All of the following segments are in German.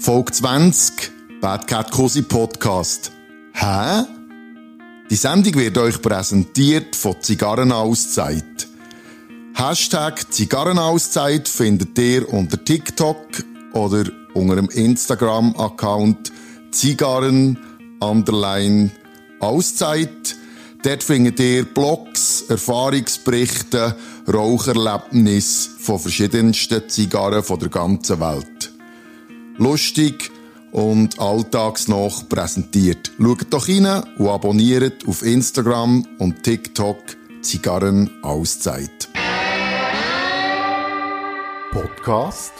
Folge 20, Bad Cat Cosi Podcast. Hä? Die Sendung wird euch präsentiert von Zigarrenauszeit. Hashtag Zigarrenauszeit findet ihr unter TikTok oder unter dem Instagram-Account Zigarren underline Auszeit. Dort findet ihr Blogs, Erfahrungsberichte, Raucherlebnisse von verschiedensten Zigarren von der ganzen Welt. Lustig und alltagsnah präsentiert. Schaut doch rein und abonniert auf Instagram und TikTok Zigarren Auszeit. Podcast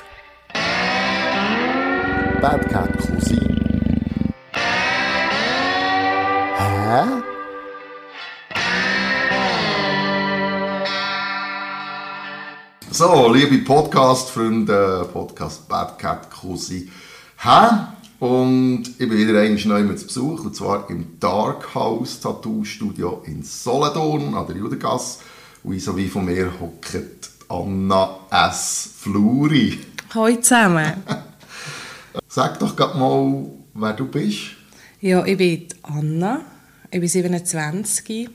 Bad Cat Cousin. Hä? So, liebe Podcast-Freunde, Podcast Bad Cat Cousin. Hä? Und ich bin wieder einmal neu zu Besuch, und zwar im Dark House Tattoo Studio in Solothurn an der Judengasse. Und so wie von mir hockt Anna S. Fluri. Hallo zusammen. Sag doch gerade mal, wer du bist. Ja, ich bin Anna, ich bin 27.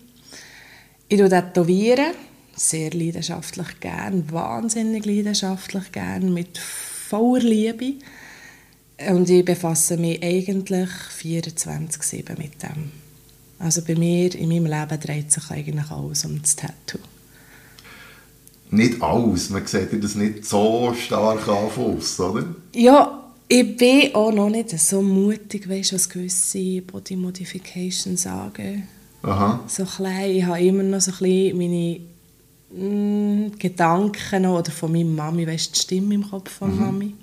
Ich tätowiere, sehr leidenschaftlich gern, wahnsinnig leidenschaftlich gern, mit voller Liebe. Und ich befasse mich eigentlich 24-7 mit dem. Also bei mir, in meinem Leben dreht sich eigentlich alles um das Tattoo. Nicht alles, man sieht das nicht so stark an Fuss, oder? Ja, ich bin auch noch nicht so mutig, weißt du, was gewisse Body Modifications sagen. Aha. So klein, ich habe immer noch so ein bisschen meine Gedanken noch, oder von meiner Mami, weißt du, die Stimme im Kopf von Mami.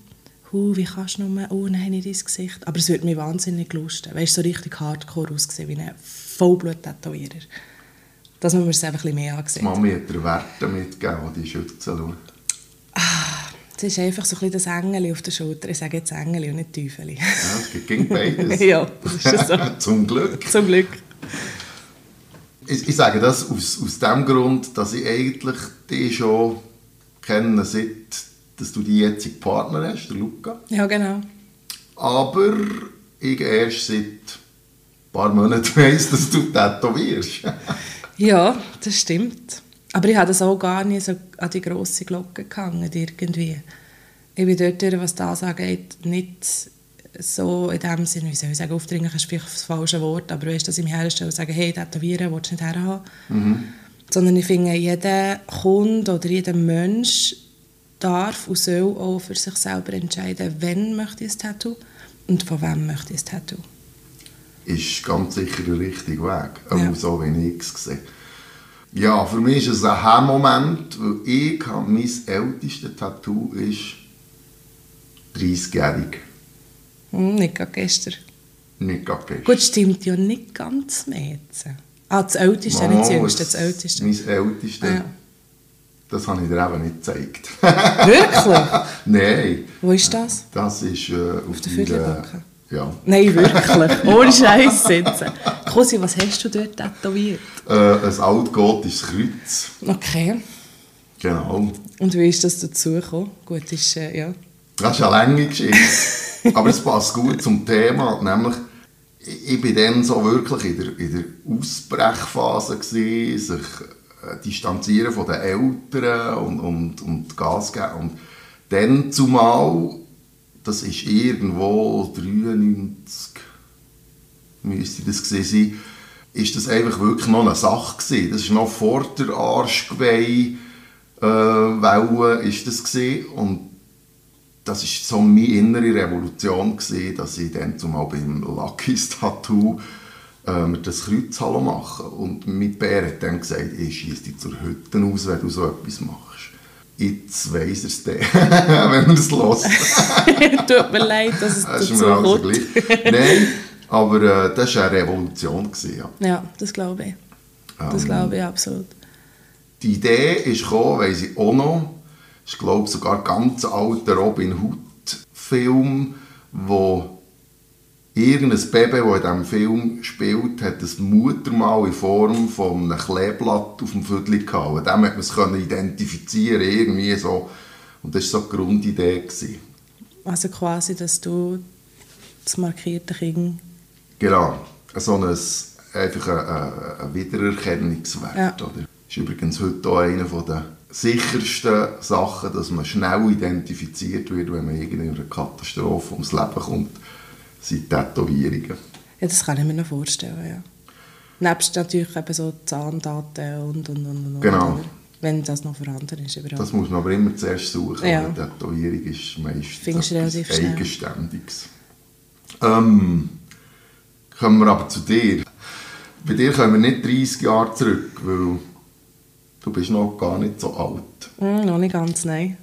Hu, wie kannst du nur, oh nein, nicht ins Gesicht. Aber es würde mich wahnsinnig lusten. Weißt du, so richtig hardcore aussehen, wie ein Vollblut-Tätowierer. Dass man mir es einfach ein bisschen mehr ansieht. Mami hat dir Werte mitgegeben, die Schütze. Es ist einfach so ein bisschen das Engel auf der Schulter. Ich sage jetzt Engel und nicht Teufel. Ja, es gegen beides. ja, das ist so. Zum Glück. Zum Glück. Ich, ich sage das aus, aus dem Grund, dass ich eigentlich dich schon kenne, seit dass du die jetzige Partner hast, der Luca. Ja, genau. Aber ich erst seit ein paar Monaten weiss, dass du tätowierst. Ja, das stimmt. Aber ich habe das auch gar nicht so an die grosse Glocke gehangen, irgendwie. Ich bin dort, was das angeht, nicht so in dem Sinne, wie soll ich sagen, aufdringlich ist vielleicht das falsche Wort, aber weißt, dass ich mich herstelle und sage, hey, tätowieren willst du nicht herhaben. Sondern ich finde, jeder Kunde oder jeder Mensch darf und soll auch für sich selber entscheiden, wann möchte ich ein Tattoo und von wem möchte ich ein Tattoo. ist ganz sicher der richtige Weg. Auch Ja. so, wie ich es sehe. Ja, für mich ist es ein Hemmmoment, weil ich habe, mein ältestes Tattoo ist 30-jährig. Hm, nicht gerade gestern. Nicht gerade gestern. Gut, stimmt ja nicht ganz mehr jetzt. Ah, das Älteste, nicht das Jüngste, das Älteste. Mein ältestes, Ja. das habe ich dir eben nicht gezeigt. Wirklich? Nein, Wo ist das? das ist äh, auf, der meiner- Viertelbacke? Ja. Nein, wirklich. Ohne Scheiß sitzen. Kosi, was hast du dort tätowiert? Äh, ein altgotisches Kreuz. Okay. Genau. Und wie ist das dazu gekommen? Gut, ist, äh, ja. Das ist eine lange Geschichte. Aber es passt gut zum Thema. Nämlich, ich bin dann so wirklich in der, in der Ausbrechphase, gewesen, sich äh, distanzieren von den Eltern und, und, und Gas geben. Und dann zumal, das ist irgendwo 93, müsste das gewesen sein, ist das einfach wirklich noch eine Sache gewesen. Das ist noch vor der Arschgeweih äh, Welle ist das gewesen. und das ist so meine innere Revolution gewesen, dass ich dann zumal beim Lucky's Tattoo äh, mir das Kreuz hallo machen und mein Bär hat dann gesagt, ich schieße dich zur Hütte aus, wenn du so etwas machst. Jetzt weiss er es dann, wenn er es hört. Tut mir leid, dass es Das ist dazu mir also kommt. gleich. Nein, aber äh, das war eine Revolution. Gewesen, ja. Ja, das glaube ich. Das Ähm. glaube ich absolut. Die Idee ist gekommen, weiss ich auch noch, ist glaube ich sogar ein ganz alter Robin Hood Film, wo irgendein Baby, das in diesem Film spielt, hat ein Muttermal in Form von einem Kleeblatt auf dem Viertel gehabt. Und dem hat man es können identifizieren irgendwie so. Und das war so die Grundidee. Gewesen. Also quasi, dass du das markierte Kind... Genau, so ein, einfach ein, ein Wiedererkennungswert. Ja. Oder? Das ist übrigens heute auch eine der sichersten Sachen, dass man schnell identifiziert wird, wenn man in einer Katastrophe ums Leben kommt, sind Tätowierungen. Ja, das kann ich mir noch vorstellen, ja. Nebst natürlich eben so Zahndaten und, und, und, und. Genau. oder? Wenn das noch vorhanden ist. Überall. Das muss man aber immer zuerst suchen, Ja. weil Tätowierung ist meistens etwas. Eigenständiges. Ähm, kommen wir aber zu dir. Bei dir kommen wir nicht 30 Jahre zurück, weil du bist noch gar nicht so alt. Hm, noch nicht ganz, nein.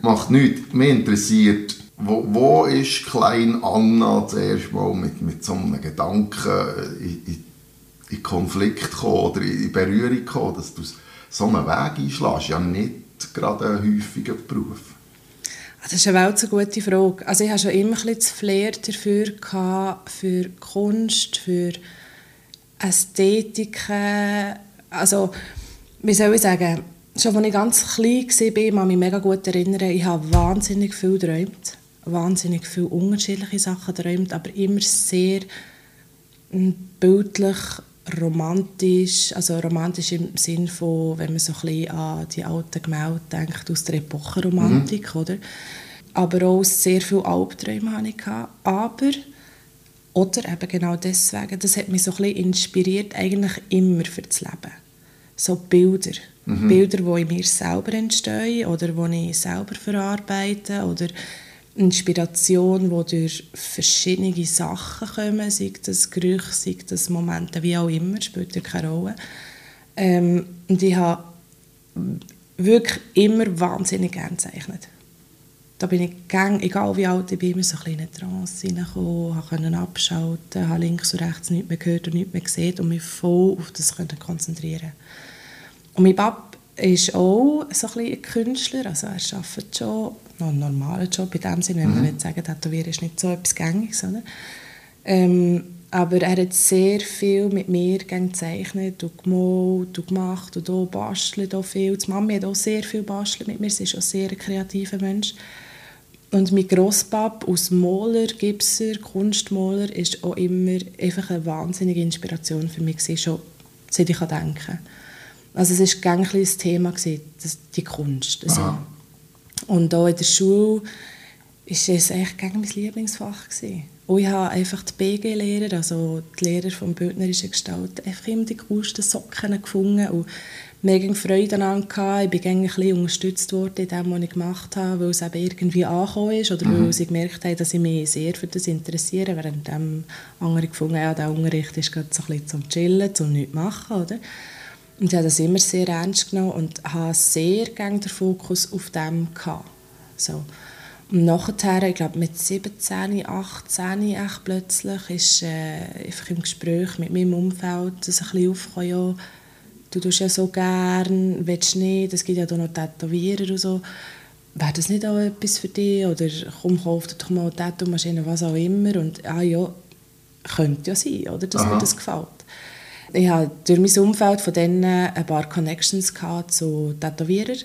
Macht nichts. Mich interessiert, wo, wo ist klein Anna zuerst mal mit, mit so einem Gedanken in, in, in Konflikt gekommen oder in Berührung gekommen, dass du so einen Weg einschlägst? Ja, nicht gerade ein häufiger Beruf. Das ist eine Welt so gute Frage. Also ich hatte schon immer ein bisschen das Flair dafür, gehabt, für Kunst, für Ästhetik. Also, wie soll ich sagen, schon als ich ganz klein war, ich kann mich mega gut erinnern, ich habe wahnsinnig viel geträumt. Wahnsinnig viele unterschiedliche Sachen geträumt, aber immer sehr mm, bildlich, romantisch, also romantisch im Sinn von, wenn man so ein bisschen an die alten Gemälde denkt, aus der Epochenromantik, oder? Aber auch sehr viele Albträume hatte ich. Aber, oder eben genau deswegen, das hat mich so ein bisschen inspiriert, eigentlich immer für das Leben. So Bilder. Bilder, die in mir selber entstehen oder die ich selber verarbeite oder Inspiration, die durch verschiedene Sachen kommen, sei das Gerüche, sei das Momente, wie auch immer, spielt ja keine Rolle. Ähm, und ich habe wirklich immer wahnsinnig gerne gezeichnet. Da bin ich gang, egal wie alt ich bin, immer so ein in eine Trance reingekommen, konnte abschalten, habe links und rechts nichts mehr gehört und nichts mehr gesehen und mich voll auf das konzentrieren Und mein Papa ist auch so ein ein Künstler, also er arbeitet schon noch einen normalen Job in dem Sinne, wenn man nicht sagen, Tätowieren ist nicht so etwas Gängiges, oder? Ähm, aber er hat sehr viel mit mir gezeichnet und gemalt und gemacht und auch bastelt auch viel. Die Mami hat auch sehr viel bastelt mit mir, sie ist auch sehr ein kreativer Mensch. Und mein Grosspap als Maler, Gipser, Kunstmaler ist auch immer einfach eine wahnsinnige Inspiration für mich gewesen, schon seit ich denken kann. Also es war ein das Thema, gewesen, das, die Kunst. Also, Aha. und auch in der Schule war es eigentlich gegen mein Lieblingsfach. Gewesen. Und ich habe einfach die BG-Lehrer, also die Lehrer von bildnerischen Gestalt, einfach immer die coolsten Socken gefunden und mega Freude daran gehabt. Ich bin gerne ein bisschen unterstützt worden in dem, was ich gemacht habe, weil es eben irgendwie angekommen ist oder weil sie gemerkt haben, dass ich mich sehr für das interessiere, während dem andere gefunden haben, ja, der Unterricht ist gerade so ein bisschen zum Chillen, zum nichts machen, oder? Und ich habe das immer sehr ernst genommen und habe sehr gerne den Fokus auf dem gehabt. So. Und nachher, ich glaube mit 17, 18 echt plötzlich, ist äh, einfach im Gespräch mit meinem Umfeld das ein bisschen aufgekommen, ja, du tust ja so gern, willst nicht, es gibt ja da noch Tätowierer und so. Wäre das nicht auch etwas für dich? Oder komm, kauf dir doch mal eine Tattoo-Maschine, was auch immer. Und ah ja, könnte ja sein, oder, dass Aha. mir das gefällt. Ich hatte durch mein Umfeld von denen ein paar Connections zu Tätowierern.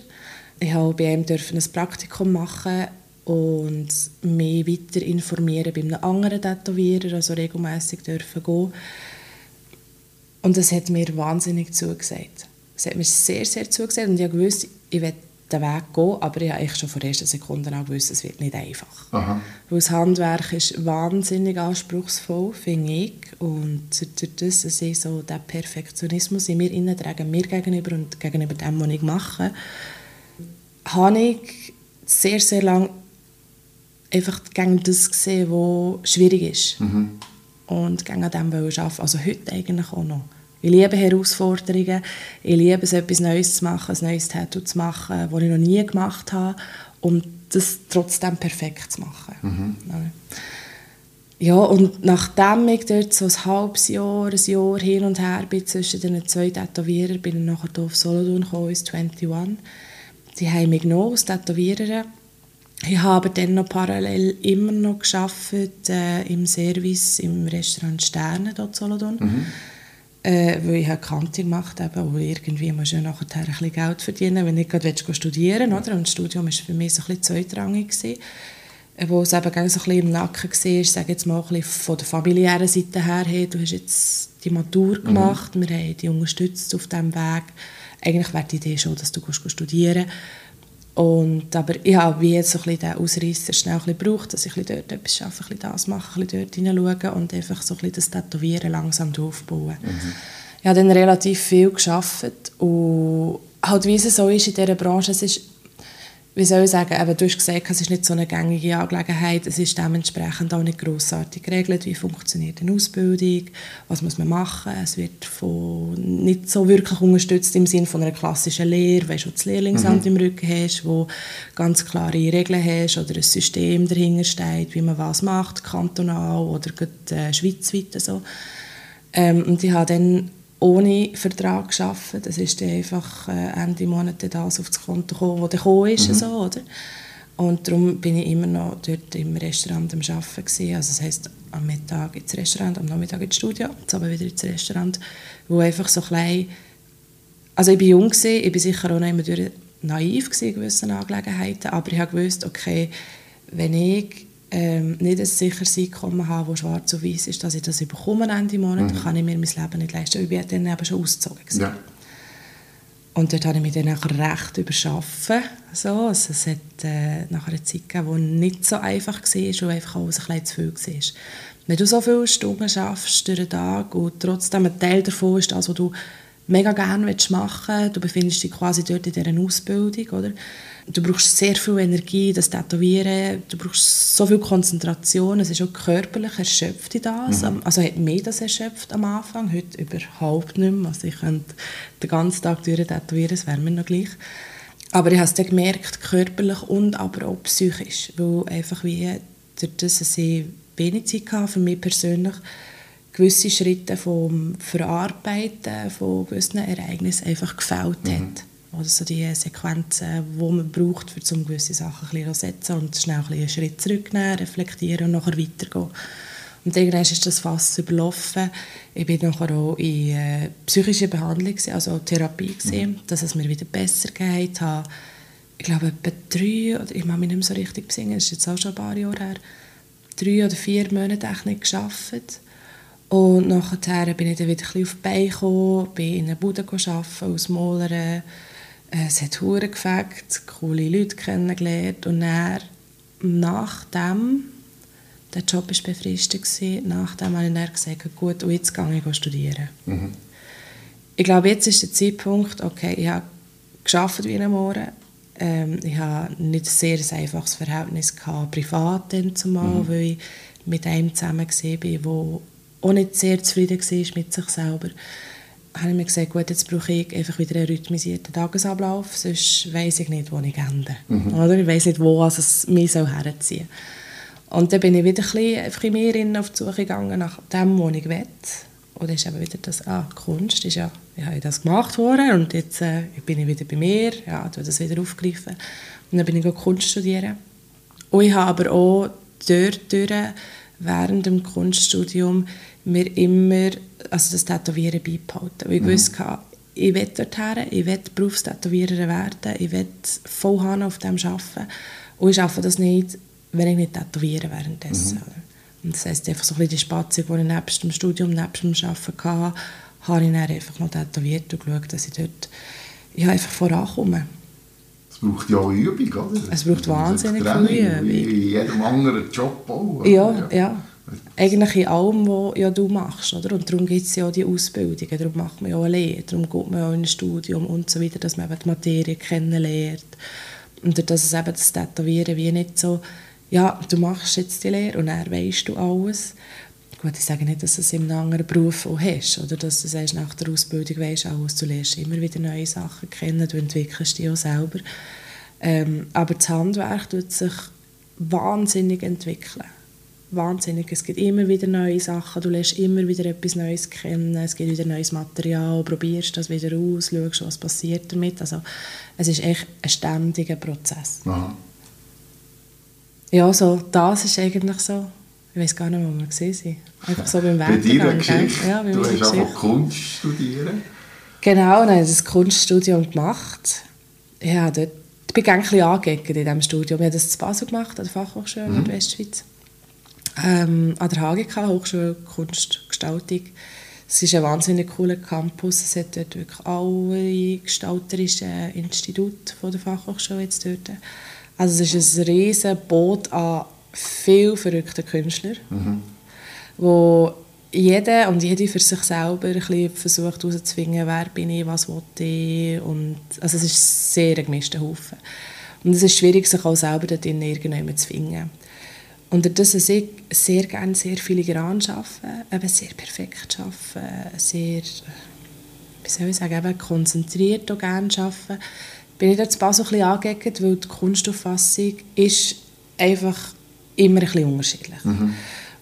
Ich durfte bei ihm ein Praktikum machen und mich weiter informieren bei einem anderen Tätowierer, also regelmässig dürfen gehen. Und das hat mir wahnsinnig zugesagt. Es hat mir sehr, sehr zugesagt und ich wusste, ich will den Weg gehen, aber ich habe schon von der ersten Sekunde an gewusst, es wird nicht einfach. Aha. Weil das Handwerk ist wahnsinnig anspruchsvoll, finde ich. Und durch das, dass ich so den Perfektionismus in mir trage, mir gegenüber und gegenüber dem, was ich mache, habe ich sehr, sehr lange einfach gegen das gesehen, was schwierig ist. Und gegen an dem wollen arbeiten. Also heute eigentlich auch noch. Ich liebe Herausforderungen. Ich liebe es, etwas Neues zu machen, ein neues Tattoo zu machen, das ich noch nie gemacht habe. Und das trotzdem perfekt zu machen. Ja, und nachdem ich dort so ein halbes Jahr, ein Jahr hin und her bin zwischen den zwei Tätowierern, bin ich nachher hier auf Solothurn gekommen, ins 21. Sie haben mich genommen als Tätowiererin. Ich habe dann noch parallel immer noch gearbeitet, äh, im Service im Restaurant Sterne dort in Solothurn. Äh, weil ich Kante gemacht habe und irgendwie musst du ja nachher ein bisschen Geld verdienen, wenn nicht gerade studieren willst. Oder? Und das Studium war für mich so ein bisschen zweitrangig. Gewesen wo es eben so ein bisschen im Nacken war, ich sage jetzt mal ein bisschen von der familiären Seite her, hey, du hast jetzt die Matur mhm. gemacht, mhm. wir haben dich unterstützt auf diesem Weg. Eigentlich wäre die Idee schon, dass du studieren und, aber ich habe wie jetzt so ein bisschen den Ausreißer schnell ein bisschen gebraucht, dass ich dort etwas arbeite, ein bisschen das mache, ein bisschen dort hineinschaue und einfach so ein bisschen das Tätowieren langsam aufbauen. Mhm. Ich habe dann relativ viel gearbeitet und halt wie es so ist in dieser Branche, es ist wie soll ich sagen, eben, du hast gesagt, es ist nicht so eine gängige Angelegenheit, es ist dementsprechend auch nicht grossartig geregelt, wie funktioniert eine Ausbildung, was muss man machen, es wird von, nicht so wirklich unterstützt im Sinne von einer klassischen Lehre, weißt du, das Lehrlingsamt mhm. im Rücken hast, wo ganz klare Regeln hast oder ein System dahinter steht, wie man was macht, kantonal oder gerade, äh, schweizweit so. Ähm, und ich habe dann ohne Vertrag arbeiten. Das ist dann einfach äh, Ende Monat das auf das Konto gekommen, das gekommen ist. Mhm. So, oder? Und darum bin ich immer noch dort im Restaurant am Arbeiten. Gewesen. Also das heisst, am Mittag ins Restaurant, am Nachmittag ins Studio, jetzt aber wieder ins Restaurant, wo einfach so klein... Also ich war jung, gewesen, ich war sicher auch noch immer naiv in gewissen Angelegenheiten, aber ich habe gewusst, okay, wenn ich ähm, nicht ein sicheres Einkommen habe, das schwarz und weiß ist, dass ich das bekomme Ende Monat, mhm. kann ich mir mein Leben nicht leisten. Ich bin dann eben schon ausgezogen. Ja. Und dort habe ich mich dann recht überschaffen. So, also es hat äh, nachher eine Zeit gegeben, die nicht so einfach war und einfach auch ein bisschen zu viel war. Wenn du so viele Stunden schaffst durch den Tag und trotzdem ein Teil davon ist das, was du mega gerne machen willst, du befindest dich quasi dort in dieser Ausbildung, oder? Du brauchst sehr viel Energie, das Tätowieren, du brauchst so viel Konzentration, es ist auch körperlich erschöpft in das. Mhm. Also hat mich das erschöpft am Anfang, heute überhaupt nicht mehr. Also ich könnte den ganzen Tag durch tätowieren, es wäre mir noch gleich. Aber ich habe es dann gemerkt, körperlich und aber auch psychisch, weil einfach wie durch das, dass ich wenig Zeit hatte für mich persönlich, gewisse Schritte vom Verarbeiten von gewissen Ereignissen einfach gefällt mhm. hat. Oder so die Sequenzen, die man braucht, um gewisse Sachen ein bisschen zu setzen und schnell ein einen Schritt zurücknehmen, reflektieren und nachher weitergehen. Und irgendwann ist das fast überlaufen. Ich bin nachher auch in äh, psychischer Behandlung, also Therapie, gewesen, mhm. dass es mir wieder besser geht. Habe, ich glaube, etwa drei, oder ich mache mich nicht mehr so richtig besingen, das ist jetzt auch schon ein paar Jahre her, drei oder vier Monate nicht gearbeitet. Und nachher bin ich dann wieder ein bisschen auf die Beine gekommen, bin in einer Bude arbeiten, als Malerin, äh, es hat Huren gefällt, coole Leute kennengelernt und dann, nachdem, der Job war befristet, gewesen, nachdem habe ich dann gesagt, gut, und jetzt gehe ich studieren. Mhm. Ich glaube, jetzt ist der Zeitpunkt, okay, ich habe gearbeitet wie ein Mohren, ähm, ich hatte nicht ein sehr einfaches Verhältnis gehabt, privat dann zumal, mhm. weil ich mit einem zusammen war, der auch nicht sehr zufrieden war mit sich selber habe ich mir gesagt, gut, jetzt brauche ich einfach wieder einen rhythmisierten Tagesablauf, sonst weiß ich nicht, wo ich ende. Mhm. Oder? Ich weiß nicht, wo also es mich so herziehen soll. Und dann bin ich wieder ein bisschen, mehr auf die Suche gegangen nach dem, was ich will. Und dann ist eben wieder das, ah, Kunst ist ja, ich habe das gemacht vorher und jetzt äh, bin ich wieder bei mir, ja, habe das wieder aufgegriffen. Und dann bin ich Kunst studieren. Und ich habe aber auch dort durch, während dem Kunststudium mir immer also das Tätowieren beibehalten. Weil ich mhm. wusste, ich will dorthin, ich will Berufstätowierer werden, ich will voll auf dem arbeiten. Und ich schaffe das nicht, wenn ich nicht tätowiere währenddessen. Mhm. Und das heisst, einfach so ein bisschen die Spatzung, die ich nebst dem Studium, nebst dem Arbeiten hatte, habe ich dann einfach noch tätowiert und geschaut, dass ich dort ja, einfach vorankomme. Es braucht ja auch Übung, oder? Es braucht wahnsinnig viel Übung. Wie in jedem anderen Job auch. Ja, ja, ja. Eigentlich in allem, was ja du machst. Oder? Und darum gibt es ja auch die Ausbildungen, darum macht man ja auch eine Lehre, darum geht man auch in ein Studium und so weiter, dass man eben die Materie kennenlernt. Und dass es eben das Tätowieren wie nicht so, ja, du machst jetzt die Lehre und dann weißt du alles. Gut, ich sage nicht, dass du es in einem anderen Beruf auch hast, oder dass du sagst, nach der Ausbildung weißt alles, du lernst immer wieder neue Sachen kennen, du entwickelst dich auch selber. Ähm, aber das Handwerk tut sich wahnsinnig entwickeln wahnsinnig. Es gibt immer wieder neue Sachen, du lernst immer wieder etwas Neues kennen, es gibt wieder neues Material, probierst das wieder aus, schaust, was passiert damit. Also es ist echt ein ständiger Prozess. Aha. Ja, so, das ist eigentlich so Ich weiß gar nicht, wo wir gesehen sind. Einfach so beim Bei deiner Weggang. Geschichte, Ja, bei du hast einfach Kunst studieren. Genau, dann habe ich das Kunststudium gemacht. Ja, dort, ich bin ein bisschen angeeckt in diesem Studium. Ich habe das in Basel gemacht, an der Fachhochschule Mhm. Nordwestschweiz. Ähm, an der HGK, Hochschule Kunstgestaltung. Es ist ein wahnsinnig cooler Campus. Es hat dort wirklich alle gestalterischen Institute von der Fachhochschule jetzt dort. Also es ist ein riesen Boot an viel verrückten Künstlern, wo jeder und jede für sich selber ein versucht herauszufinden, wer bin ich, was will ich. Und, also es ist sehr ein gemischter Haufen. Und es ist schwierig, sich auch selber dort in irgendjemanden zu finden. Und dadurch, dass ich sehr gerne sehr filigran arbeite, eben sehr perfekt arbeite, sehr, wie soll ich sagen, eben konzentriert auch gerne arbeite, bin ich dort so ein bisschen angeeckt, weil die Kunstauffassung ist einfach immer ein bisschen unterschiedlich.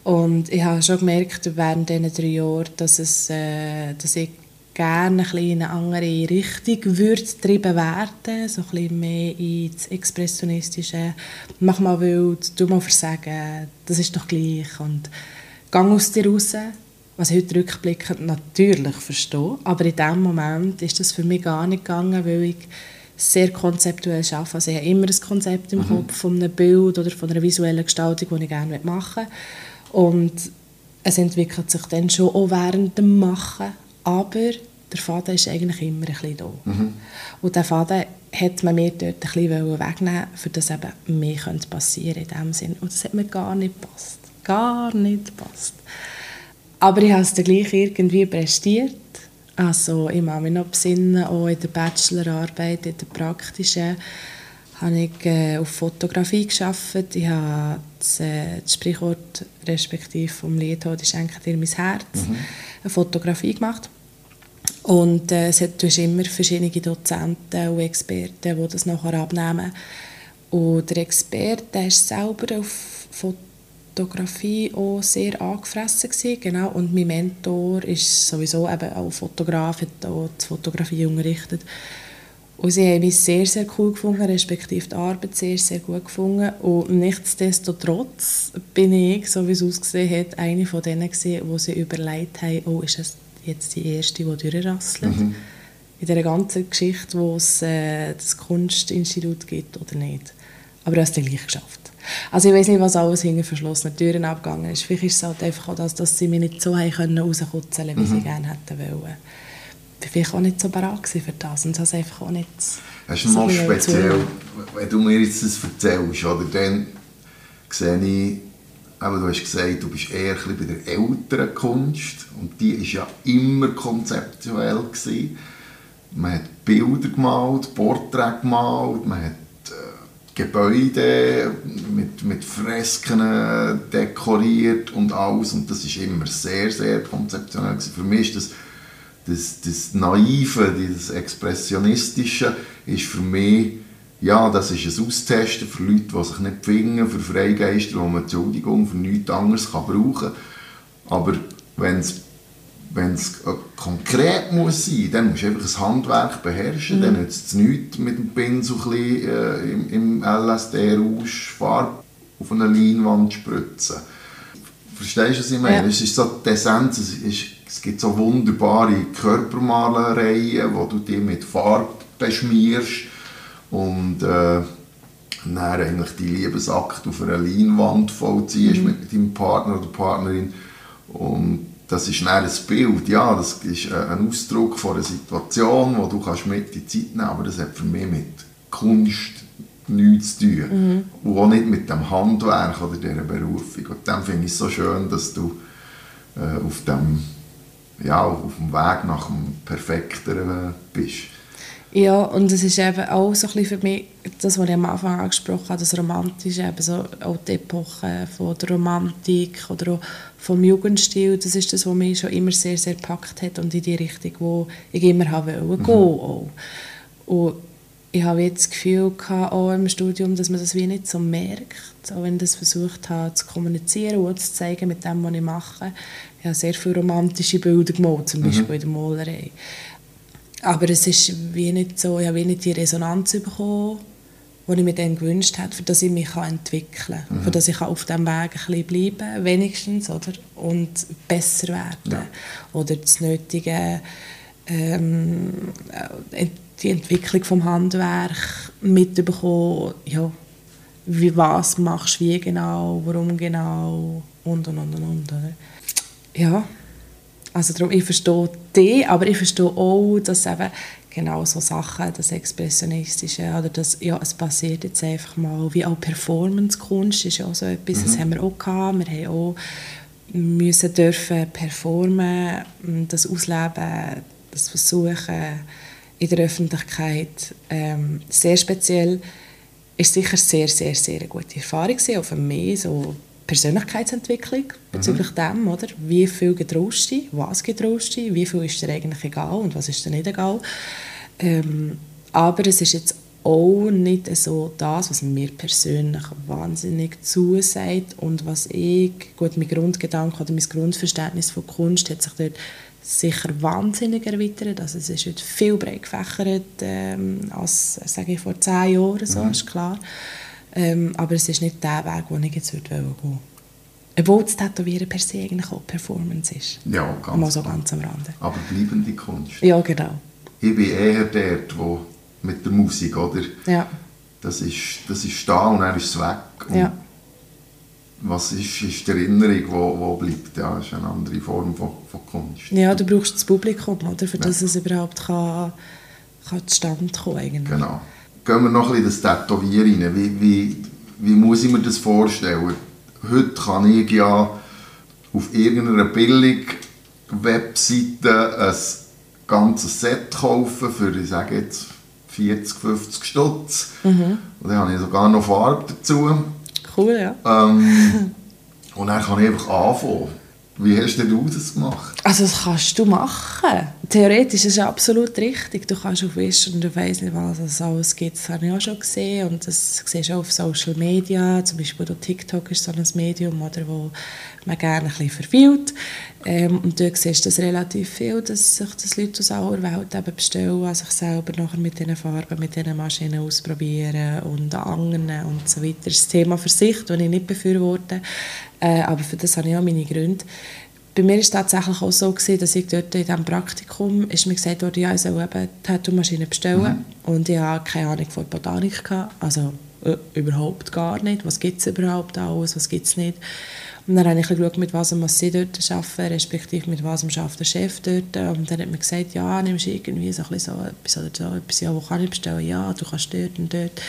Und ich habe schon gemerkt während diesen drei Jahren, dass, es, äh, dass ich gerne ein bisschen in eine andere Richtung würde getrieben werden, so ein bisschen mehr ins Expressionistische. Mach mal wild, tu mal versagen, das ist doch gleich. Und gang aus dir raus, was ich heute rückblickend natürlich verstehe. Aber in dem Moment ist das für mich gar nicht gegangen, weil ich sehr konzeptuell arbeite. Also ich habe immer ein Konzept im Kopf von einem Bild oder von einer visuellen Gestaltung, die ich gerne machen möchte. Und es entwickelt sich dann schon auch während dem Machen, aber der Faden ist eigentlich immer ein bisschen da. Und der Faden hat man mir dort ein bisschen wegnehmen für das eben mehr passieren könnte in dem Sinn. Und das hat mir gar nicht gepasst. Gar nicht gepasst. Aber ich habe es dann gleich irgendwie prestiert. Also ich kann mich noch besinnen, auch in der Bachelorarbeit, in der praktischen, habe ich äh, auf Fotografie gearbeitet. Ich habe das, äh, das Sprichwort respektive vom Lied «Ich schenke dir mein Herz» eine Fotografie gemacht. Und äh, es hat immer verschiedene Dozenten und Experten, die das nachher abnehmen. Und der Experte der ist selber auf Fotografie auch sehr angefressen gewesen, genau. Und mein Mentor ist sowieso eben auch Fotograf, hat auch die Fotografie unterrichtet. Und sie haben mich sehr, sehr cool gefunden, respektive die Arbeit sehr, sehr gut gefunden. Und nichtsdestotrotz bin ich, so wie es ausgesehen hat, eine von denen gewesen, die sie überlegt haben, oh, ist es jetzt die erste, die durchrasselt? In dieser ganzen Geschichte, wo es äh, das Kunstinstitut gibt oder nicht. Aber ich habe es gleich geschafft. Also ich weiß nicht, was alles hinter verschlossenen Türen abgegangen ist. Vielleicht ist es halt einfach auch das, dass sie mich nicht so haben können rauskutzeln, wie sie gerne hätten wollen. Ich war vielleicht auch nicht so bereit für das und hat einfach auch nicht so noch viel speziell, zu- wenn du mir jetzt das erzählst, oder, dann sehe ich, aber du hast gesagt, du bist eher ein bei der älteren Kunst und die war ja immer konzeptuell. Gewesen. Man hat Bilder gemalt, Porträts gemalt, man hat Gebäude mit, mit Fresken äh, dekoriert und alles und das ist immer sehr, sehr konzeptionell. Gewesen. Für mich ist das das, das Naive, das Expressionistische ist für mich, ja, das ist ein Austesten für Leute, die sich nicht finden, für Freigeister, die man, Entschuldigung, für nichts anderes kann brauchen kann. Aber wenn es wenn es äh, konkret muss sein, dann musst du einfach ein Handwerk beherrschen, dann nützt es nichts mit dem Pinsel ein bisschen, äh, im, im LSD-Rausch Farbe auf eine Leinwand spritzen. Verstehst du, was ich meine? Ja. Es ist so die Essenz, es, ist, es gibt so wunderbare Körpermalereien, wo du die mit Farbe beschmierst und äh, dann eigentlich die Liebesakt auf einer Leinwand vollziehst mit deinem Partner oder Partnerin und das ist ein Bild, ja, das ist äh, ein Ausdruck von einer Situation, wo du kannst mit die Zeit nehmen aber das hat für mich mit Kunst nichts zu tun. Und auch nicht mit dem Handwerk oder dieser Berufung. Und dann finde ich es so schön, dass du äh, auf, dem, ja, auf dem Weg nach dem Perfekteren äh, bist. Ja, und es ist eben auch so ein bisschen für mich, das, was ich am Anfang angesprochen habe, das Romantische, eben so auch die Epoche von der Romantik oder auch vom Jugendstil, das ist das, was mich schon immer sehr, sehr gepackt hat und in die Richtung, wo ich immer habe wollen, gehen auch. Und ich habe jetzt das Gefühl gehabt, auch im Studium, dass man das wie nicht so merkt, auch wenn ich das versucht habe zu kommunizieren und zu zeigen mit dem, was ich mache. Ich habe sehr viele romantische Bilder gemalt, zum Beispiel in der Malerei. Aber es ist wie nicht so, ich habe wie nicht die Resonanz bekommen, die ich mir dann gewünscht habe, für das ich mich entwickeln kann, mhm. für das ich auf diesem Weg ein bisschen bleiben wenigstens, oder? und besser werden. Ja. Oder das nötige, ähm, äh, die Entwicklung vom Handwerk mitbekommen, ja, wie, was machst du wie genau, warum genau und und und und, und oder? Ja, also darum, ich verstehe die, aber ich verstehe auch, dass eben genau so Sachen, das Expressionistische oder das, ja, es passiert jetzt einfach mal, wie auch Performance-Kunst ist ja auch so etwas, mhm. das haben wir auch gehabt, wir haben auch müssen dürfen performen, das ausleben, das versuchen in der Öffentlichkeit, ähm, sehr speziell, ist sicher sehr, sehr, sehr eine gute Erfahrung gewesen, auch für mich, so Persönlichkeitsentwicklung bezüglich mhm. dem, oder? Wie viel getraust du was getraust du wie viel ist dir eigentlich egal und was ist dir nicht egal. Ähm, aber es ist jetzt auch nicht so das, was mir persönlich wahnsinnig zusagt und was ich, gut, mein Grundgedanke oder mein Grundverständnis von Kunst hat sich dort sicher wahnsinnig erweitert. Also es ist heute viel breiter gefächert ähm, als, sage ich, vor zehn Jahren, so, mhm. ist klar. Ähm, aber es ist nicht der Weg, den ich jetzt würde gehen würde. Obwohl das Tätowieren per se eigentlich auch Performance ist. Ja, ganz Mal so ganz am Rande. Aber bleibende Kunst. Ja, genau. Ich bin eher dort, wo mit der Musik, oder? Ja. Das ist, das ist da und dann ist es weg. Und ja. Was ist, ist die Erinnerung, wo, wo bleibt? Ja, das ist eine andere Form von, von Kunst. Ja, du brauchst das Publikum, oder? Für ja. das es überhaupt kann, kann zustande kommen eigentlich. Genau gehen wir noch ein bisschen das Tätowieren rein. Wie, wie, wie muss ich mir das vorstellen? Heute kann ich ja auf irgendeiner Billig-Webseite ein ganzes Set kaufen für, ich sage jetzt, 40, 50 Stutz. Mhm. Und dann habe ich sogar noch Farbe dazu. Cool, ja. Ähm, und dann kann ich einfach anfangen. Wie hast du das gemacht? Also das kannst du machen. Theoretisch ist es absolut richtig. Du kannst auf Wish und du weißt nicht, was es alles gibt. Das habe ich auch schon gesehen und das siehst du auch auf Social Media. Zum Beispiel TikTok ist so ein Medium, oder, wo man gerne ein bisschen verweilt. Ähm, und dort siehst du das relativ viel, dass sich das Leute aus aller Welt eben bestellen, an sich selber nachher mit diesen Farben, mit diesen Maschinen ausprobieren und anderen und so weiter. Das Thema für sich, das ich nicht befürworte. Äh, aber für das habe ich auch meine Gründe. Bei mir war es tatsächlich auch so, gewesen, dass ich dort in diesem Praktikum ist mir gesagt wurde, ja, ich soll eben Tattoo-Maschine bestellen. Mhm. Und ich hatte keine Ahnung von Botanik. Gehabt. Also äh, überhaupt gar nicht. Was gibt es überhaupt alles, was gibt es nicht. Und dann habe ich geschaut, mit was muss sie dort arbeiten, respektive mit was arbeitet der Chef dort. Und dann hat mir gesagt, ja, nimmst du irgendwie so, ein so etwas oder so etwas, ja, wo kann ich bestellen? Ja, du kannst dort und dort.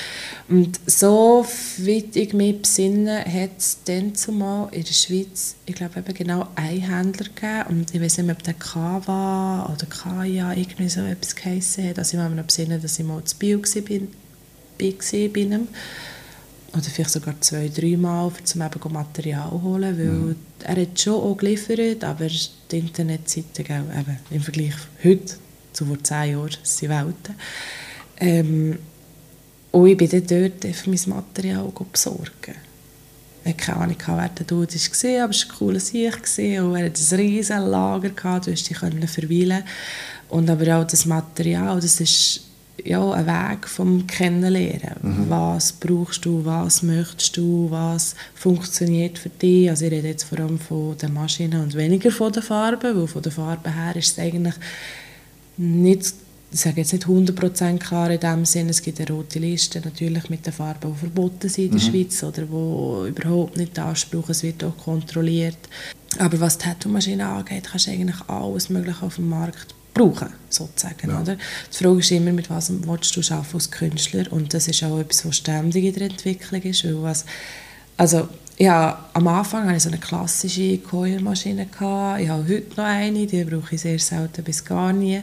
Und so, wie ich mich besinne, hat es dann zumal in der Schweiz, ich glaube eben genau einen Händler gegeben. Und ich weiß nicht mehr, ob der Kava oder Kaya irgendwie so etwas geheissen hat. Also ich kann mich noch besinnen, dass ich mal zu Bio war bei, bei, bei ihm oder vielleicht sogar zwei, dreimal, um eben Material zu holen, weil mhm. er hat schon auch geliefert, aber die Internetseite, eben, im Vergleich heute zu vor zehn Jahren, sind Welten. Ähm, und ich bin dann dort für mein Material besorgen. Ich hatte keine Ahnung, wer der Dude war, aber es war ein cooler Sieg. Und er hatte ein riesiges Lager, du hast dich verweilen Und aber auch das Material, das ist ja, ein Weg vom Kennenlernen. Mhm. Was brauchst du, was möchtest du, was funktioniert für dich. Also ich rede jetzt vor allem von der Maschine und weniger von der Farbe, weil von der Farbe her ist es eigentlich nicht, ich sage jetzt nicht 100% klar in dem Sinne, es gibt eine rote Liste natürlich mit den Farben, die verboten sind in der mhm. Schweiz oder wo überhaupt nicht Anspruch, es wird auch kontrolliert. Aber was die Tattoo-Maschine angeht, kannst du eigentlich alles Mögliche auf dem Markt brauchen, sozusagen. Ja. Oder? Die Frage ist immer, mit was willst du arbeiten als Künstler? Und das ist auch etwas, was ständig in der Entwicklung ist. Weil was, also ja, am Anfang hatte ich so eine klassische Coilmaschine. Ich habe heute noch eine, die brauche ich sehr selten bis gar nie.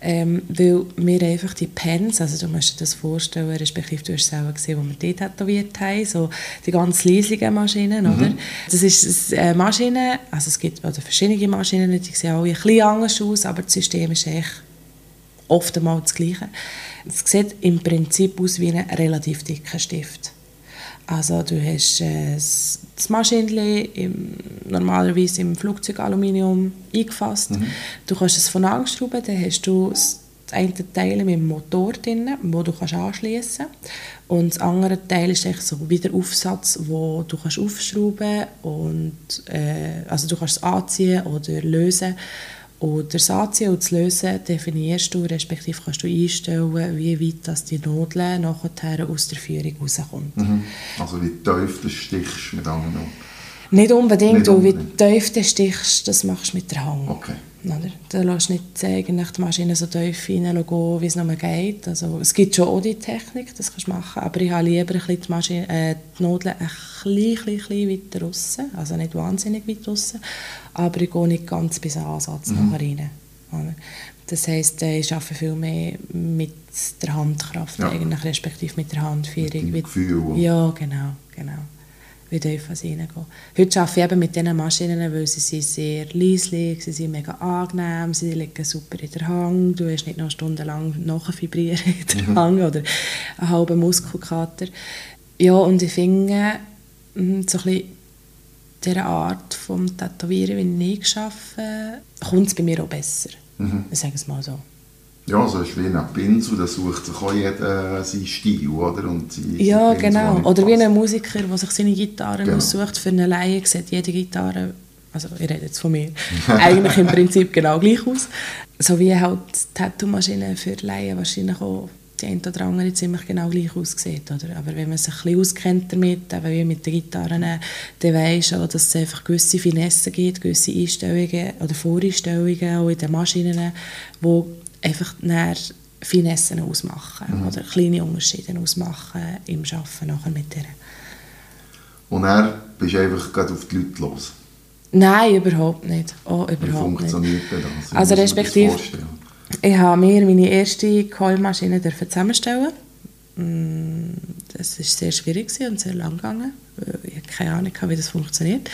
Ähm, weil wir einfach die Pens, also du musst dir das vorstellen, respektive du hast es selber gesehen, wo wir die tätowiert haben, so die ganz leisigen Maschinen, mhm. oder? Das ist eine Maschine, also es gibt also verschiedene Maschinen, die sehen alle ein bisschen anders aus, aber das System ist echt oft einmal das Gleiche. Es sieht im Prinzip aus wie ein relativ dicker Stift. Also du hast äh, das Maschinchen normalerweise im Flugzeugaluminium eingefasst. Mhm. Du kannst es von anschrauben, dann hast du das eine Teil mit dem Motor drin, wo du kannst anschließen Und das andere Teil ist echt so wie der Aufsatz, wo du kannst aufschrauben und äh, also du kannst es anziehen oder lösen. Und das Anziehen und das Lösen definierst du, respektive kannst du einstellen, wie weit das die Nadel nachher aus der Führung rauskommt. Mhm. Also wie tief du stichst mit anderen. Nicht unbedingt, Nicht weil wie unbedingt. tief du stichst, das machst du mit der Hand. Okay. Oder? Du lässt nicht eigentlich die Maschine so tief reingehen, wie es nur geht. Also, es gibt schon auch die Technik, das kannst du machen, aber ich habe lieber ein bisschen die, Maschine, äh, die Nadel ein bisschen, bisschen weiter draussen, also nicht wahnsinnig weit draussen, aber ich gehe nicht ganz bis an den Ansatz Mhm. nachher rein. Oder? Das heisst, äh, ich arbeite viel mehr mit der Handkraft, Ja. eigentlich, respektive mit der Handführung. Mit dem Gefühl. Ja, genau, genau. Wie tief sie reingehen. Heute arbeite ich eben mit diesen Maschinen, weil sie sind sehr leislich, sie sind mega angenehm, sie liegen super in der Hand, du hast nicht noch stundenlang nachfibrieren in der Hand oder einen halben Muskelkater. Ja, und ich finde, mm, so ein bisschen dieser Art vom Tätowieren, wie ich arbeite, kommt es bei mir auch besser. Ich sage es mal so. Ja, so ist wie ein Pinsel, da sucht sich auch jeder seinen Stil, oder? Und sein- Ja, Pinsel, genau. Oder wie ein Musiker, der sich seine Gitarre Genau. aussucht. Für eine Laie sieht jede Gitarre, also ich rede jetzt von mir, eigentlich im Prinzip genau gleich aus. So wie halt die Tattoo-Maschine für Laien wahrscheinlich auch die eine oder andere ziemlich genau gleich aussieht. Oder? Aber wenn man sich ein bisschen auskennt damit, eben wie mit den Gitarren, dann weisst du auch, dass es einfach gewisse Finessen gibt, gewisse Einstellungen oder Voreinstellungen auch in den Maschinen, die einfach nachher Finessen ausmachen oder kleine Unterschiede ausmachen im Arbeiten nachher mit ihr. Und dann bist du einfach gerade auf die Leute los. Nein, überhaupt nicht. Oh, Wie überhaupt nicht. funktioniert denn das? Wie Also respektive-? Ich habe mir meine erste Keulmaschine zusammenstellen. Mm, Das war sehr schwierig und sehr lang gegangen. Ich hatte keine Ahnung, wie das funktioniert.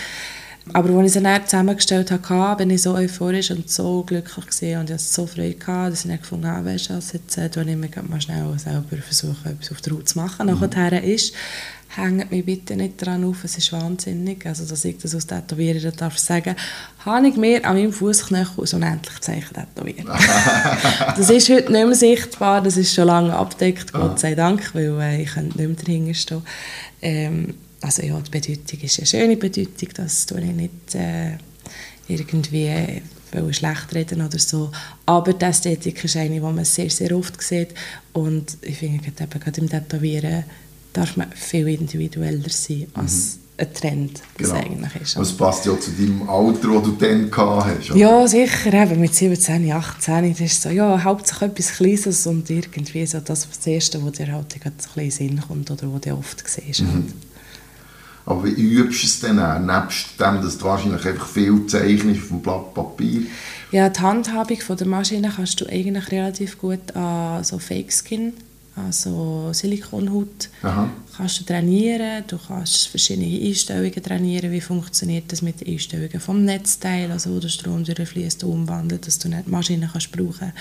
Aber als ich sie dann zusammengestellt habe, bin ich so euphorisch und so glücklich gewesen und ich hatte so Freude gehabt, dass ich dann gefunden habe, weißt du, was, jetzt äh, tue ich mir mal schnell selber versuchen, etwas auf der Haut zu machen. Nachher ist, hängt mich bitte nicht daran auf, es ist wahnsinnig, also dass ich das aus Tätowieren darf sagen, habe ich mir an meinem Fußknöchel ein unendlich Zeichen tätowiert. das ist heute nicht mehr sichtbar, das ist schon lange abgedeckt, Gott sei Dank, weil äh, ich könnte nicht mehr dahinter stehen. Ähm, also ja, die Bedeutung ist eine schöne Bedeutung, das tue ich nicht äh, irgendwie will schlecht reden oder so. Aber die Ästhetik ist eine, die man sehr, sehr oft sieht. Und ich finde, gerade gerade im Tätowieren darf man viel individueller sein als ein Trend, was Genau. eigentlich ist. Und es passt ja zu deinem Alter, das du dann gehabt hast. oder? Ja, sicher, eben mit 17, 18, das ist so, ja, hauptsächlich etwas Kleines und irgendwie so das, das Erste, was dir halt gerade so ein bisschen in den Sinn kommt oder was du oft siehst. Halt. Aber wie übst du es denn auch? Nebst dem, dass du wahrscheinlich einfach viel zeichnest auf dem Blatt Papier. Ja, die Handhabung von der Maschine kannst du eigentlich relativ gut an so Fake Skin, also Silikonhaut, Aha. kannst du trainieren. Du kannst verschiedene Einstellungen trainieren. Wie funktioniert das mit den Einstellungen vom Netzteil, also wo der Strom durchfließt und umwandelt, dass du nicht die Maschine kannst brauchen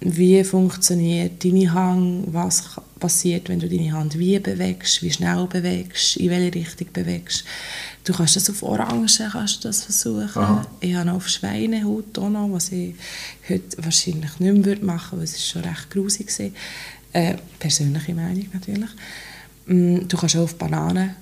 Wie funktioniert deine Hand? Was passiert, wenn du deine Hand wie bewegst? Wie schnell bewegst? In welche Richtung bewegst? Du kannst das auf Orangen kannst du das versuchen. Aha. Ich habe auf Schweinehaut auch noch, was ich heute wahrscheinlich nicht mehr machen würde, weil es schon recht grusig war. Äh, persönliche Meinung natürlich. Mm, Du kannst auch auf Bananen.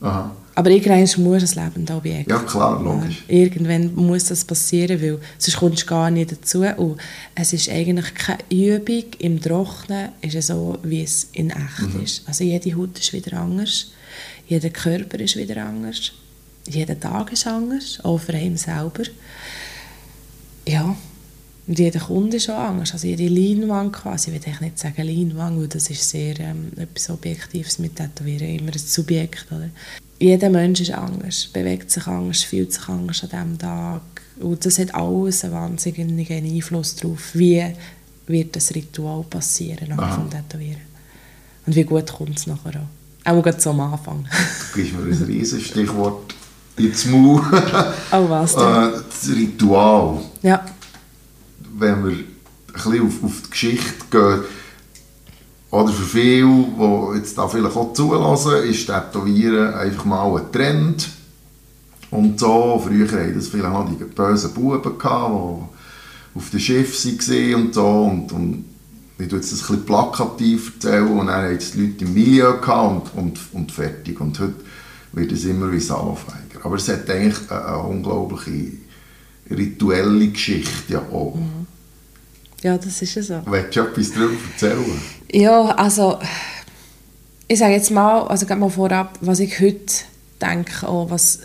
Aha. Aber irgendwann muss es lebende Objekt. Ja, klar, logisch. Irgendwann muss das passieren, weil sonst kommst du gar nicht dazu. Und es ist eigentlich keine Übung. Im Trocknen ist es so, wie es in echt ist. Also jede Haut ist wieder anders. Jeder Körper ist wieder anders. Jeder Tag ist anders, auch für einen selber. Ja, und jeder Kunde ist auch anders. Also jede Leinwand quasi, ich will nicht sagen Leinwand, weil das ist sehr ähm, etwas Objektives mit Tätowieren, immer ein Subjekt. Oder? Jeder Mensch ist anders, bewegt sich anders, fühlt sich anders an diesem Tag. Und das hat alles einen wahnsinnigen Einfluss darauf, wie wird das Ritual passieren nach dem Tätowieren. Und wie gut kommt es nachher auch. Auch gerade so am Anfang. Du gibst mir ein riesen Stichwort ins Maul. oh was äh, denn? das Ritual. Ja. Wenn wir ein bisschen auf, auf die Geschichte gehen, oder für viele, die jetzt da vielleicht auch zulassen, ist Tätowieren einfach mal ein Trend. Und so, früher hatten das vielleicht noch die bösen Buben, gehabt, die auf dem Schiff waren und so. Und, und ich tue jetzt das ein bisschen plakativ erzählen und dann haben es die Leute im Milieu gehabt und, und, und fertig. Und heute wird es immer wie Salonfeiger. Aber es hat eigentlich eine, eine unglaubliche rituelle Geschichte ja auch. Mhm. Ja, das ist ja so. Willst du etwas darüber erzählen? Ja, also ich sage jetzt mal, also mal vorab, was ich heute denke, auch, was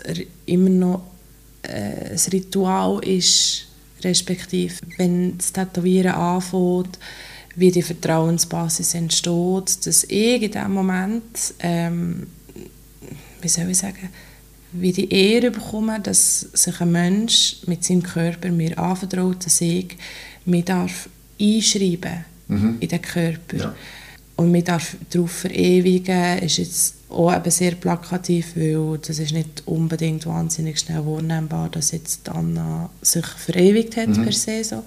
immer noch äh, ein Ritual ist, respektive wenn das Tätowieren anfängt, wie die Vertrauensbasis entsteht, dass ich in diesem Moment, ähm, wie soll ich sagen, wie die Ehre bekomme, dass sich ein Mensch mit seinem Körper mir anvertraut, dass ich mich darf einschreiben mhm. in den Körper. Ja. Und mich darf darauf verewigen, ist jetzt auch eben sehr plakativ, weil das ist nicht unbedingt wahnsinnig schnell wahrnehmbar, dass jetzt Anna sich verewigt hat mhm. per se so.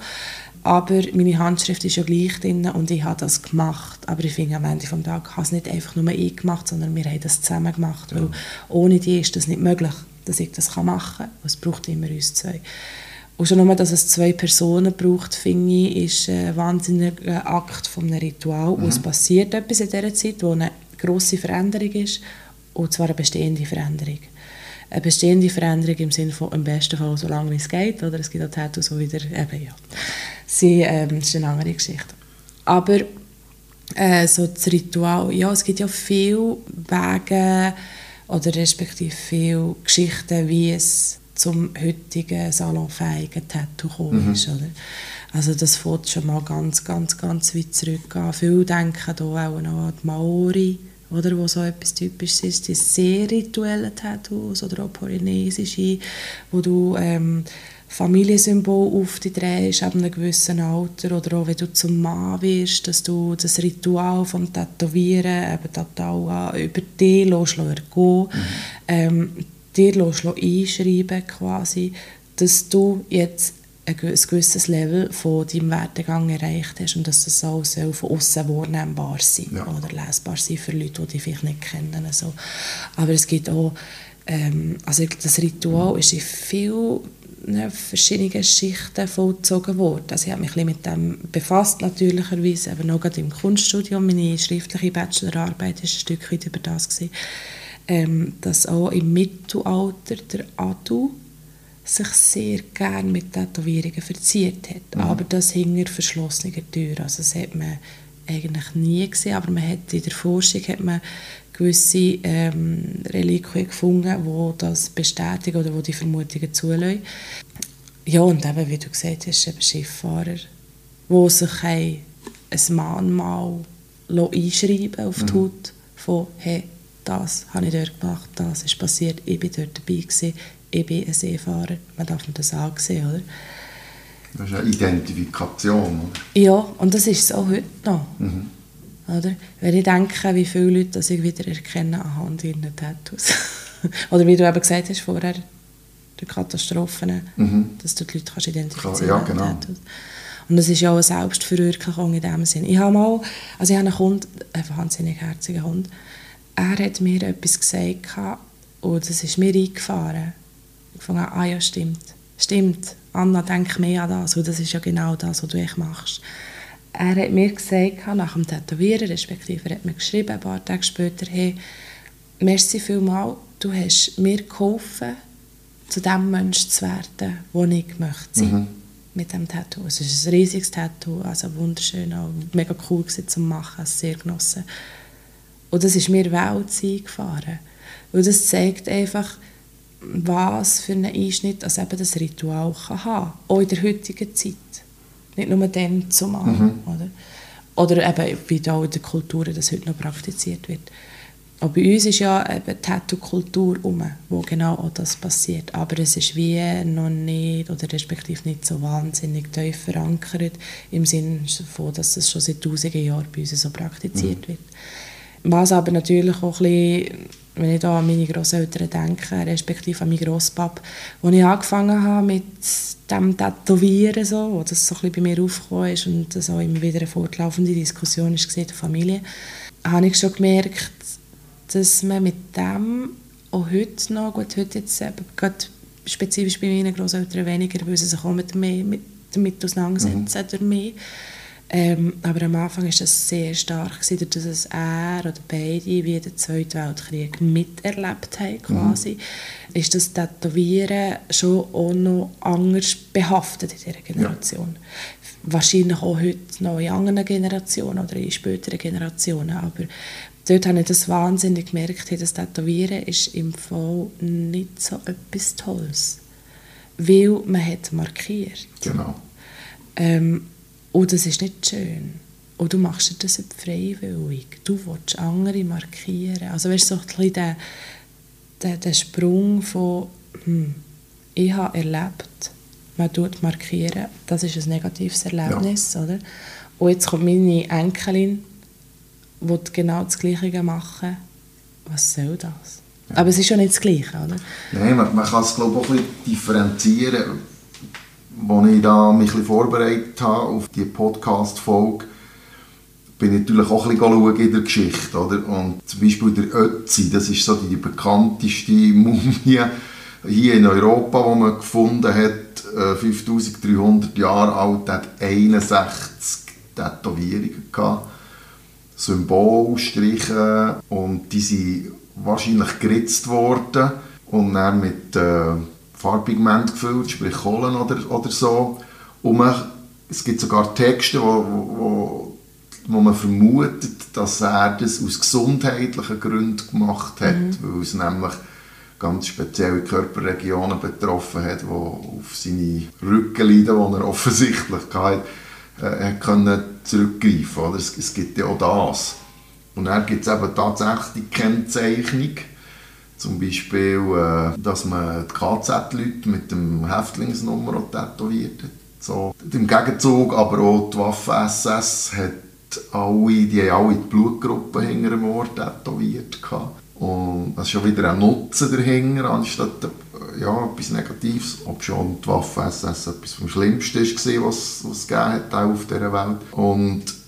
Aber meine Handschrift ist ja gleich drin und ich habe das gemacht. Aber ich finde, am Ende des Tages habe es nicht einfach nur ich gemacht, sondern wir haben das zusammen gemacht. Ja. Weil ohne die ist das nicht möglich, dass ich das machen kann. Es braucht immer uns zwei. Und schon nur, dass es zwei Personen braucht, finde ich, ist ein wahnsinniger Akt von einem Ritual. Mhm. Und es passiert etwas in dieser Zeit, wo eine grosse Veränderung ist, und zwar eine bestehende Veränderung. Eine bestehende Veränderung im Sinne von, im besten Fall, so lange wie es geht, oder es gibt auch Tattoos, so wieder, eben, ja. Sie, ähm, das ist eine andere Geschichte. Aber äh, so das Ritual, ja, es gibt ja viele Wege, oder respektive viele Geschichten, wie es zum heutigen salonfähigen Tattoo gekommen mhm. ist. Oder? Also das fängt schon mal ganz, ganz, ganz weit zurück an. Viele denken hier auch noch an die Maori, oder, wo so etwas Typisches ist, die sehr rituellen Tattoos oder auch polynesische, wo du ähm, Familiensymbol auf dich drehst ab einem gewissen Alter oder auch wenn du zum Mann wirst, dass du das Ritual vom Tätowieren eben total über dich lässt, lässt mhm. ähm, dir einschreiben quasi, dass du jetzt ein gewisses Level von deinem Werdegang erreicht hast und dass das auch von außen wahrnehmbar sein ja. oder lesbar sein für Leute, die dich vielleicht nicht kennen. Also. Aber es gibt auch, ähm, also das Ritual ist in vielen ne, verschiedenen Schichten vollzogen worden. Also ich habe mich ein mit dem befasst, natürlicherweise, aber noch gerade im Kunststudium. Meine schriftliche Bachelorarbeit war ein Stück weit über das. Gewesen ähm, dass auch im Mittelalter der Adu sich sehr gerne mit Tätowierungen verziert hat. Mhm. Aber das hinter verschlossenen Türen. Also das hat man eigentlich nie gesehen, aber man hat in der Forschung hat man gewisse ähm, Reliquien gefunden, wo das bestätigen oder wo die Vermutungen zulassen. Ja, und eben, wie du gesagt hast, eben Schifffahrer, die sich ein Mahnmal einschreiben auf die mhm. Haut von «Hey, das habe ich dort gemacht, das ist passiert, ich bin dort dabei gewesen, ich bin ein Seefahrer. Man darf mir das ansehen, oder? Das ist eine Identifikation, oder? Ja, und das ist es auch heute noch. Mhm. Oder? Wenn ich denke, wie viele Leute das ich wieder erkenne anhand ihrer Tattoos. oder wie du eben gesagt hast vorher, die Katastrophen, mhm. dass du die Leute kannst identifizieren ja, genau. Tattoos. Und das ist ja auch eine Selbstverwirklichung in dem Sinn. Ich habe mal, also ich habe einen Hund, einen wahnsinnig herzigen Hund, er hat mir etwas gesagt und das ist mir eingefahren. Ich fand ah ja, stimmt. Stimmt, Anna, denk mehr an das, und das ist ja genau das, was du echt machst. Er hat mir gesagt, nach dem Tätowieren, respektive er hat mir geschrieben, ein paar Tage später, hey, merci vielmals, du hast mir geholfen, zu dem Menschen zu werden, wo ich möchte sein. Mhm. Mit dem Tattoo. Es ist ein riesiges Tattoo, also wunderschön, auch mega cool zu machen, sehr genossen. Und das ist mir Welt eingefahren. Und das zeigt einfach, was für einen Einschnitt also eben das Ritual kann haben Auch in der heutigen Zeit. Nicht nur dann zum mhm. oder? Oder eben, wie auch in der Kultur das heute noch praktiziert wird. Aber bei uns ist ja eben Tattoo-Kultur um, wo genau auch das passiert. Aber es ist wie noch nicht, oder respektive nicht so wahnsinnig tief verankert, im Sinne von, dass das schon seit tausenden Jahren bei uns so praktiziert mhm. wird. Was aber natürlich auch ein bisschen, wenn ich da an meine Großeltern denke, respektive an meinen Grosspap, als ich angefangen habe mit dem Tätowieren, so, wo das so ein bisschen bei mir aufgekommen ist und das auch immer wieder eine fortlaufende Diskussion ist in der Familie, habe ich schon gemerkt, dass man mit dem auch heute noch, gut, heute jetzt eben, gerade spezifisch bei meinen Großeltern weniger, weil sie sich auch mit mehr, mit, damit auseinandersetzen mhm. durch mich, Ähm, aber am Anfang war das sehr stark, gewesen, dass es er oder beide wie den Zweiten Weltkrieg miterlebt haben, quasi, mhm. ist das Tätowieren schon auch noch anders behaftet in dieser Generation. Ja. Wahrscheinlich auch heute noch in anderen Generationen oder in späteren Generationen, aber dort habe ich das wahnsinnig gemerkt, das Tätowieren ist im Fall nicht so etwas Tolles, weil man hat markiert. Genau. Ähm, und das ist nicht schön. Und du machst das nicht freiwillig. Du willst andere markieren. Also weißt du, so ein bisschen der, der, der Sprung von hm, ich habe erlebt, man tut markieren, das ist ein negatives Erlebnis, ja. oder? Und jetzt kommt meine Enkelin, die genau das Gleiche machen. Was soll das? Ja. Aber es ist schon nicht das Gleiche, oder? Nein, man, man kann es glaube ich auch ein bisschen differenzieren als ich da mich ein vorbereitet habe auf die Podcast-Folge, bin ich natürlich auch ein bisschen in der Geschichte. Oder? Und zum Beispiel der Ötzi, das ist so die bekannteste Mumie hier in Europa, die man gefunden hat, 5300 äh, Jahre alt, hat 61 Tätowierungen gehabt, Symbolstriche und die sind wahrscheinlich geritzt worden und dann mit äh, Farbpigment gefüllt, sprich Kohlen oder, oder so. Und man, es gibt sogar Texte, wo, wo, wo man vermutet, dass er das aus gesundheitlichen Gründen gemacht hat, mhm. weil es nämlich ganz spezielle Körperregionen betroffen hat, die auf seine Rückenleiden, die er offensichtlich hatte, äh, können zurückgreifen. Oder? Es, es gibt ja auch das. Und dann gibt es eben tatsächlich die Kennzeichnung, zum Beispiel, äh, dass man die KZ-Leute mit dem Häftlingsnummer tätowiert hat. So. Im Gegenzug aber auch die Waffen-SS hat alle, die haben alle die Blutgruppe hinter dem Ohr tätowiert. Und das ist schon wieder ein Nutzen dahinter, anstatt ja, etwas Negatives. Ob schon die Waffen-SS etwas vom Schlimmsten war, was, was es gegeben hat auf dieser Welt. Und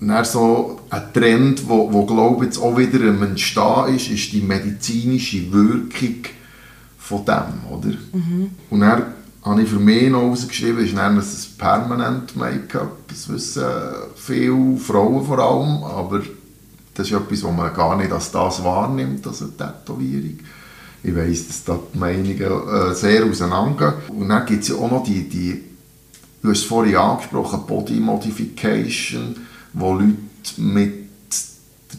dann so ein Trend, wo, wo glaube jetzt auch wieder am Entstehen ist, ist die medizinische Wirkung von dem, oder? Mhm. Und dann habe ich für mich noch herausgeschrieben, ist dann ein permanent Make-up. Das wissen viele Frauen vor allem, aber das ist etwas, was man gar nicht als das wahrnimmt, als eine Tätowierung. Ich weiss, dass da die Meinungen äh, sehr auseinandergehen. Und dann gibt es ja auch noch die, die, du hast es vorhin angesprochen, Body Modification wo Leute mit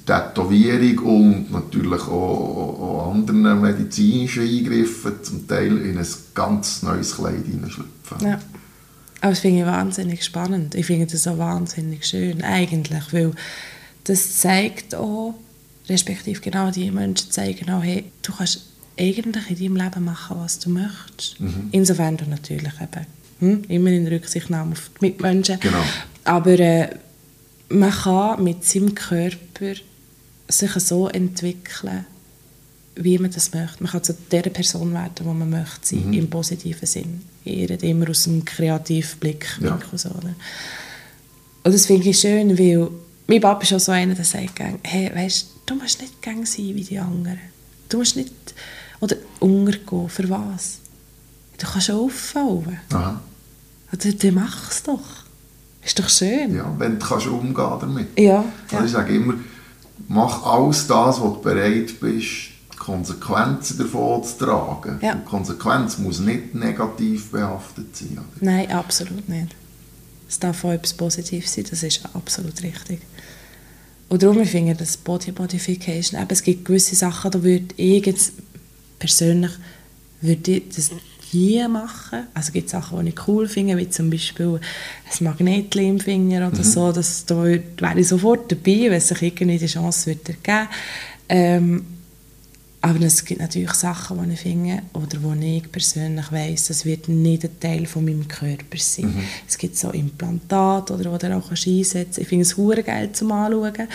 der Tätowierung und natürlich auch, auch anderen medizinischen Eingriffen zum Teil in ein ganz neues Kleid hineinschlüpfen. Ja. Aber das finde ich wahnsinnig spannend. Ich finde das auch wahnsinnig schön, eigentlich, weil das zeigt auch, respektive genau die Menschen zeigen auch, hey, du kannst eigentlich in deinem Leben machen, was du möchtest. Mhm. Insofern du natürlich eben, hm, immer in Rücksichtnahme auf die Mitmenschen. Genau. Aber äh, man kann mit seinem Körper sich so entwickeln, wie man das möchte. Man kann zu der Person werden, die man möchte sein, mhm. im positiven Sinn. Ich rede immer aus einem kreativen Blick. Ja. So, Und das finde ich schön, weil mein Papa ist auch so einer, der sagt, hey, weißt, du musst nicht gang sein wie die anderen. Du musst nicht oder untergehen. Für was? Du kannst auffallen. Aha. Oder dann mach es doch. Ist doch schön. Ja, wenn du kannst umgehen damit. Ja, also Ich sage immer, mach alles das, was du bereit bist, die Konsequenzen davon zu tragen. Ja. die Konsequenz muss nicht negativ behaftet sein. Oder? Nein, absolut nicht. Es darf auch etwas Positives sein, das ist absolut richtig. Und darum finde ich das Body Modification, eben, es gibt gewisse Sachen, da würde ich jetzt persönlich würde ich das je machen. Also gibt Sachen, die ich cool finde, wie zum Beispiel ein Magnetchen im Finger oder mhm. so. Das, da wäre ich sofort dabei, wenn es sich irgendwie die Chance würde ergeben ähm, aber es gibt natürlich Sachen, die ich finde, oder wo ich persönlich weiss, das wird nicht ein Teil von meinem Körper sein. Mhm. Es gibt so Implantate, oder, die du auch einsetzen kannst. Ich finde es hure geil zum Anschauen.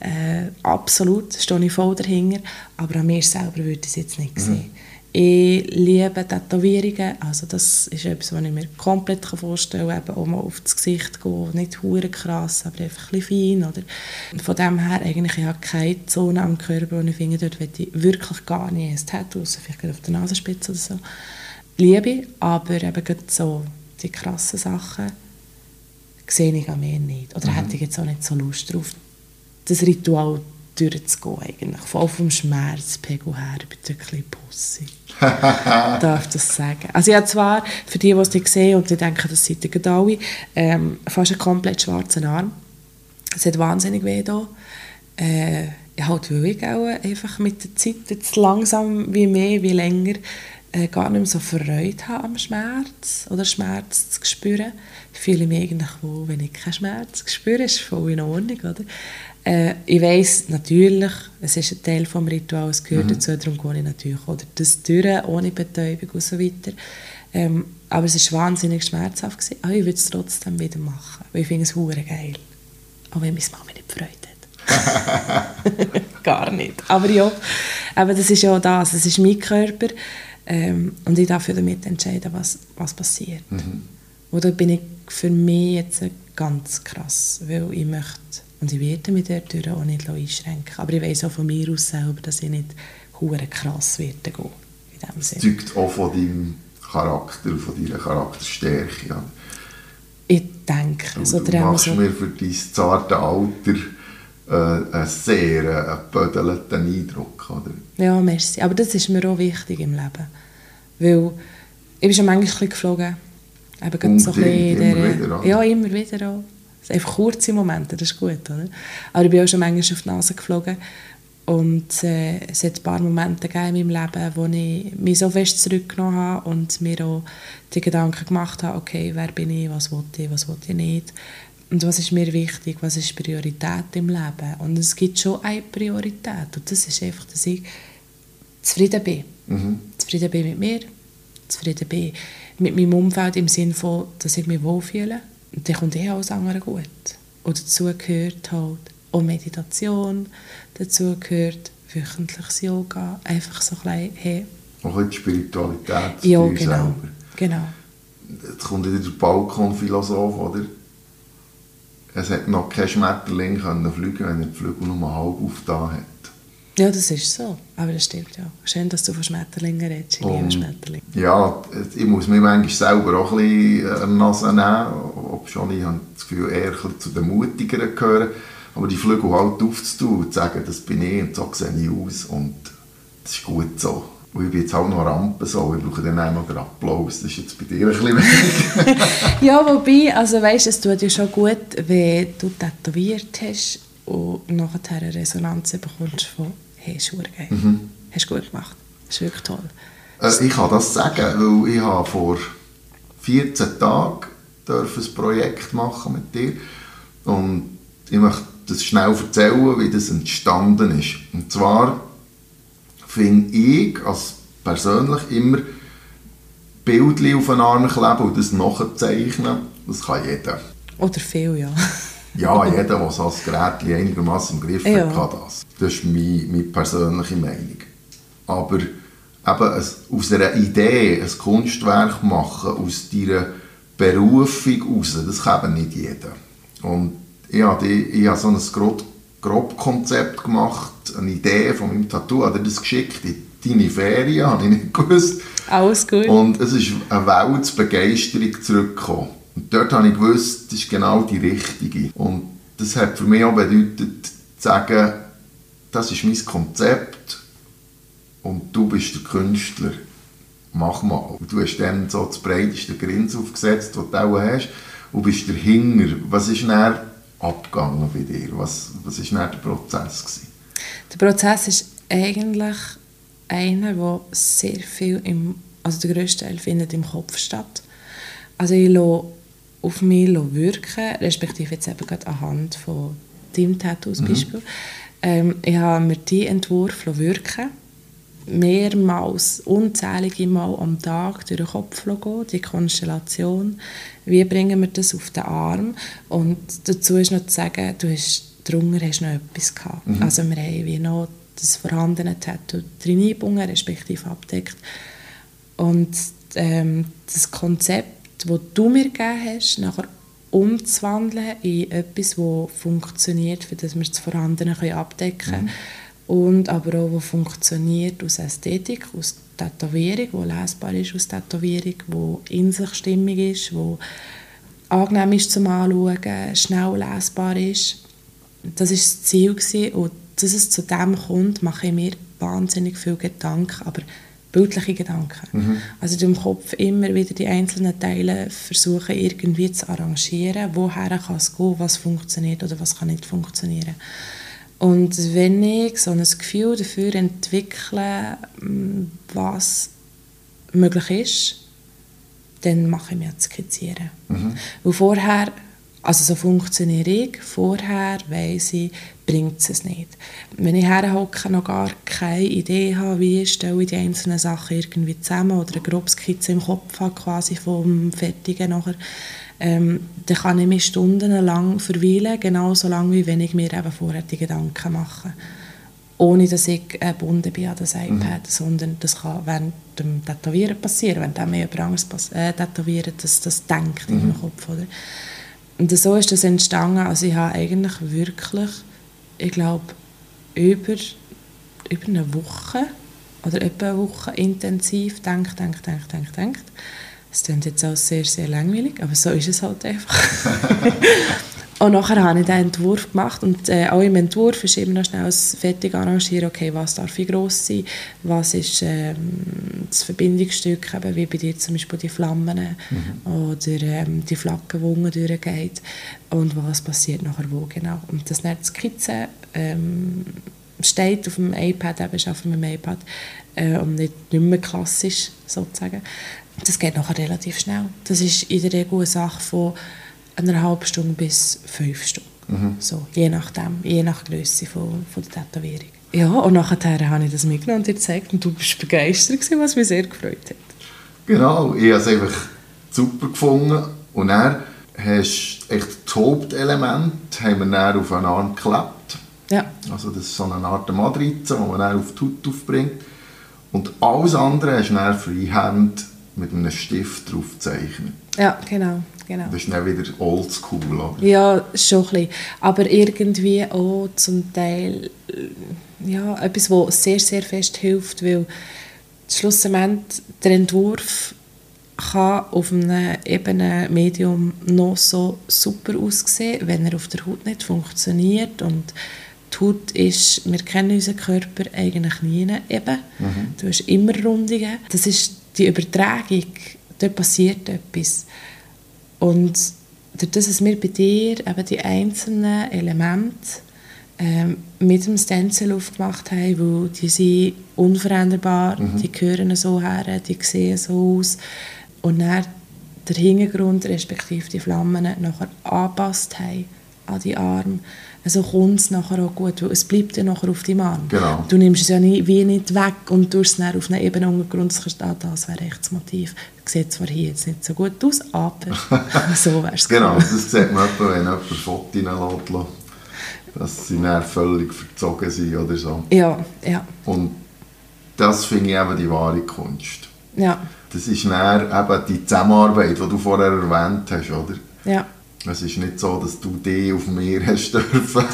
Äh, absolut, stehe ich voll dahinter. Aber an mir selber würde ich es jetzt nicht mhm. sehen. Ich liebe Tätowierungen, also das ist etwas, was ich mir komplett vorstellen kann, eben auch mal auf das Gesicht gehen, nicht hure krass, aber einfach ein bisschen fein, oder? Von dem her, eigentlich, ich habe keine Zone am Körper, wo ich finde, dort möchte ich wirklich gar nicht ein Tattoo, vielleicht auf der Nasenspitze oder so. Liebe ich, aber eben so die krassen Sachen sehe ich an mir nicht. Oder mhm. hätte ich jetzt auch nicht so Lust drauf, das Ritual durchzugehen eigentlich. Voll vom Schmerzpegel her, ich bin wirklich Pussy. darf das sagen. Also ich habe zwar, für die, die es nicht sehen und die denken, das seid ihr alle, ähm, fast einen komplett schwarzen Arm. Es hat wahnsinnig weh da. Äh, halt, weil auch einfach mit der Zeit jetzt langsam wie mehr, wie länger äh, gar nicht mehr so Freude habe am Schmerz oder Schmerz zu spüren. Ich fühle mich eigentlich wenn ich keinen Schmerz spüre, ist voll in Ordnung, oder? Äh, ich weiss natürlich, es ist ein Teil des Rituals, es gehört mhm. dazu, darum gehe ich natürlich oder das durch, ohne Betäubung und so weiter. Ähm, aber es war wahnsinnig schmerzhaft. Gewesen. Aber ich würde es trotzdem wieder machen, weil ich finde es hure geil. Auch wenn meine Mama nicht gefreut hat. Gar nicht. Aber ja, aber das ist ja das, es ist mein Körper ähm, und ich darf damit entscheiden, was, was passiert. Mhm. Oder bin ich für mich jetzt ganz krass, weil ich möchte und ich werde mich dort auch nicht einschränken. Aber ich weiß auch von mir aus selber, dass ich nicht hure krass werde gehen. In dem Sinne. zeugt auch von deinem Charakter, von deiner Charakterstärke. Ja. Ich denke. Du, so du machst so mir für dein zarte Alter äh, einen sehr äh, bödelnden Eindruck. Oder? Ja, merci. Aber das ist mir auch wichtig im Leben. Weil ich bin schon manchmal geflogen. Eben so ein bisschen immer wieder, Ja, immer wieder auch. Einfach kurze Momente, das ist gut. Oder? Aber ich bin auch schon manchmal auf die Nase geflogen. Und äh, es hat ein paar Momente gegeben in meinem Leben, wo ich mich so fest zurückgenommen habe und mir auch die Gedanken gemacht habe, okay, wer bin ich, was will ich, was will ich nicht. Und was ist mir wichtig, was ist Priorität im Leben. Und es gibt schon eine Priorität und das ist einfach, dass ich zufrieden bin. Mhm. Zufrieden bin mit mir, zufrieden bin mit meinem Umfeld im Sinne von, dass ich mich wohlfühle und dann kommt eh alles andere gut. Und dazu gehört halt auch Meditation, dazu gehört wöchentliches Yoga, einfach so ein bisschen, hey. Auch ein die Spiritualität ja, genau, selber. genau. Jetzt kommt wieder der Balkonphilosoph, oder? Es hat noch kein Schmetterling können fliegen, wenn er die Flügel nur halb aufgetan hat. Ja, das ist so. Aber das stimmt ja. Schön, dass du von Schmetterlingen redest. Ich liebe Schmetterlinge. Ja, ich muss mich manchmal selber auch ein bisschen an Nase nehmen. Ob schon, ich habe das Gefühl, eher zu den Mutigeren gehören. Aber die Flügel halt aufzutun und zu sagen, das bin ich und so sehe ich aus. Und das ist gut so. Und ich bin jetzt auch noch Rampe so, ich brauche dann auch noch den Applaus, das ist jetzt bei dir ein bisschen wenig. ja, wobei, also weißt, es tut dir schon gut, wenn du tätowiert hast und nachher eine Resonanz bekommst von «Hey, ist geil, mhm. hast du gut gemacht, das ist wirklich toll». Äh, ich kann das sagen, weil ich habe vor 14 Tagen ein Projekt machen mit dir und ich möchte das schnell erzählen, wie das entstanden ist. Und zwar finde ich als persönlich immer Bildchen auf den Arm kleben und das nachzeichnen, das kann jeder. Oder viel, ja. ja, jeder, der so ein Gerät einigermaßen im Griff ja. hat, kann das. Das ist meine, meine persönliche Meinung. Aber eben aus einer Idee ein Kunstwerk machen, aus deiner Berufung heraus, das kann nicht jeder. Und ich habe, die, ich habe so ein grob, grob Konzept gemacht, eine Idee von meinem Tattoo, habe das geschickt in deine Ferien, habe ich nicht gewusst. Alles gut. Und es ist eine Weltsbegeisterung zurückgekommen. Und dort habe ich gewusst, das ist genau die richtige. Und das hat für mich auch bedeutet, zu sagen, das ist mein Konzept und du bist der Künstler. Mach mal. Und du hast dann so das breiteste Grinsen aufgesetzt, das du auch hast, und bist der Hinger. Was ist dann abgegangen bei dir? Was, was war der Prozess? Gewesen? Der Prozess ist eigentlich einer, der sehr viel im, also der grösste Teil findet im Kopf statt. Also ich lasse auf mich wirken, respektive jetzt eben gerade anhand von deinem Tattoo zum mhm. Beispiel. Ähm, ich habe mir diesen Entwurf wirken mehrmals, unzählige Mal am Tag durch den Kopf gehen, die Konstellation. Wie bringen wir das auf den Arm? Und dazu ist noch zu sagen, du hast drunter hast noch etwas gehabt. Mhm. Also wir haben wie noch das vorhandene Tattoo drin eingebunden, respektive abdeckt. Und ähm, das Konzept, das du mir gegeben hast, nachher umzuwandeln in etwas, das funktioniert, für das wir das Vorhandene abdecken können. Mhm und aber auch, was funktioniert aus Ästhetik, aus Tätowierung, wo lesbar ist aus Tätowierung, wo in sich stimmig ist, wo angenehm ist zum Anschauen, schnell lesbar ist. Das war das Ziel gewesen. und dass es zu dem kommt, mache ich mir wahnsinnig viel Gedanken, aber bildliche Gedanken. Mhm. Also im Kopf immer wieder die einzelnen Teile versuchen irgendwie zu arrangieren, woher kann es gehen, was funktioniert oder was kann nicht funktionieren. Und wenn ich so ein Gefühl dafür entwickle, mm, was möglich ist, dann mache ich mir das Skizzieren. Mhm. Weil vorher also so funktioniere ich. Vorher weiss ich, bringt es nicht. Wenn ich herhocke, noch gar keine Idee habe, wie stelle ich die einzelnen Sachen irgendwie zusammen oder eine grobe Skizze im Kopf habe, quasi vom Fertigen nachher, ähm, dann kann ich mich stundenlang verweilen, genauso lange, wie wenn ich mir eben vorher die Gedanken mache. Ohne dass ich gebunden bin an das iPad, mhm. sondern das kann während dem Tätowieren passieren, wenn mir jemand anderes äh, tätowiert, dass das denkt mhm. in meinem Kopf. Oder? Und so ist das entstanden. Also ich habe eigentlich wirklich, ich glaube, über, über eine Woche oder etwa eine Woche intensiv denkt, denkt, denkt, denkt, denkt. Das klingt jetzt auch sehr, sehr langweilig, aber so ist es halt einfach. Und nachher habe ich den Entwurf gemacht und äh, auch im Entwurf ist immer noch schnell fertig arrangieren, okay, was darf wie gross sein, was ist ähm, das Verbindungsstück, eben wie bei dir zum Beispiel die Flammen mhm. oder ähm, die Flagge, die unten durchgeht und was passiert nachher wo genau. Und das nicht Skizze ähm, steht auf dem iPad, eben arbeite mit dem iPad äh, und nicht, nicht mehr klassisch sozusagen. Das geht nachher relativ schnell. Das ist in der Regel eine Sache von einer halben Stunde bis fünf Stunden. Mhm. So, je nachdem, je nach Größe von, von der Tätowierung. Ja, und nachher habe ich das mitgenommen und dir gezeigt und du bist begeistert gewesen, was mich sehr gefreut hat. Genau, ich habe es einfach super gefunden und dann hast echt das Hauptelement haben wir dann auf einen Arm geklebt. Ja. Also das ist so eine Art Matrize, die man dann auf die Haut aufbringt. Und alles andere hast du dann freihand mit einem Stift drauf gezeichnet. Ja, genau. Genau. Das ist dann wieder oldschool, oder? Ja, schon ein bisschen. Aber irgendwie auch zum Teil ja, etwas, was sehr, sehr fest hilft, weil schlussendlich der Entwurf kann auf einem ebenen Medium noch so super aussehen, wenn er auf der Haut nicht funktioniert und die Haut ist, wir kennen unseren Körper eigentlich nie eben. Mhm. Du hast immer Rundungen. Das ist die Übertragung, dort passiert etwas. Und dadurch, dass wir bei dir eben die einzelnen Elemente ähm, mit dem Stencil aufgemacht haben, weil die sind unveränderbar, mhm. die gehören so her, die sehen so aus. Und dann der Hintergrund, respektive die Flammen, nachher angepasst haben an die Arme also kommt es nachher auch gut, weil es bleibt ja nachher auf deinem Arm. Genau. Du nimmst es ja nie, wie nicht weg und tust es dann auf einer Ebene untergrund, ah, das wäre echt das Motiv. Das sieht zwar hier jetzt nicht so gut aus, aber so wäre es Genau, das sieht man etwa, wenn jemand Fotos reinlässt, dass sie dann völlig verzogen sind oder so. Ja, ja. Und das finde ich eben die wahre Kunst. Ja. Das ist dann eben die Zusammenarbeit, die du vorher erwähnt hast, oder? Ja. Es ist nicht so, dass du dich auf mir hast dürfen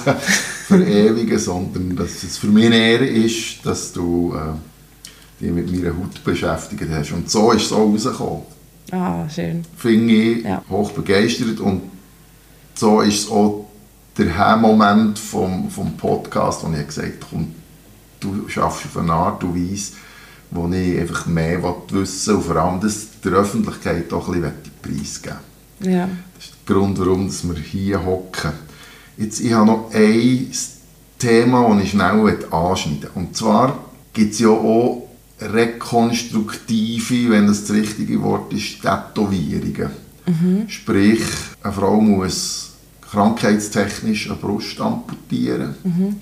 verewigen, sondern dass es für mich eine Ehre ist, dass du äh, dich mit meiner Haut beschäftigt hast. Und so ist es auch rausgekommen. Ah, schön. Finde ich ja. hoch begeistert und so ist es auch der Moment vom, vom Podcast, wo ich gesagt habe, du schaffst auf eine Art und Weise, wo ich einfach mehr wissen will und vor allem das der Öffentlichkeit auch ein bisschen preisgeben ja. Grund, warum wir hier hocken. Jetzt, ich habe noch ein Thema, das ich schnell anschneiden Und zwar gibt es ja auch rekonstruktive, wenn das das richtige Wort ist, Tätowierungen. Mhm. Sprich, eine Frau muss krankheitstechnisch eine Brust amputieren. Mhm.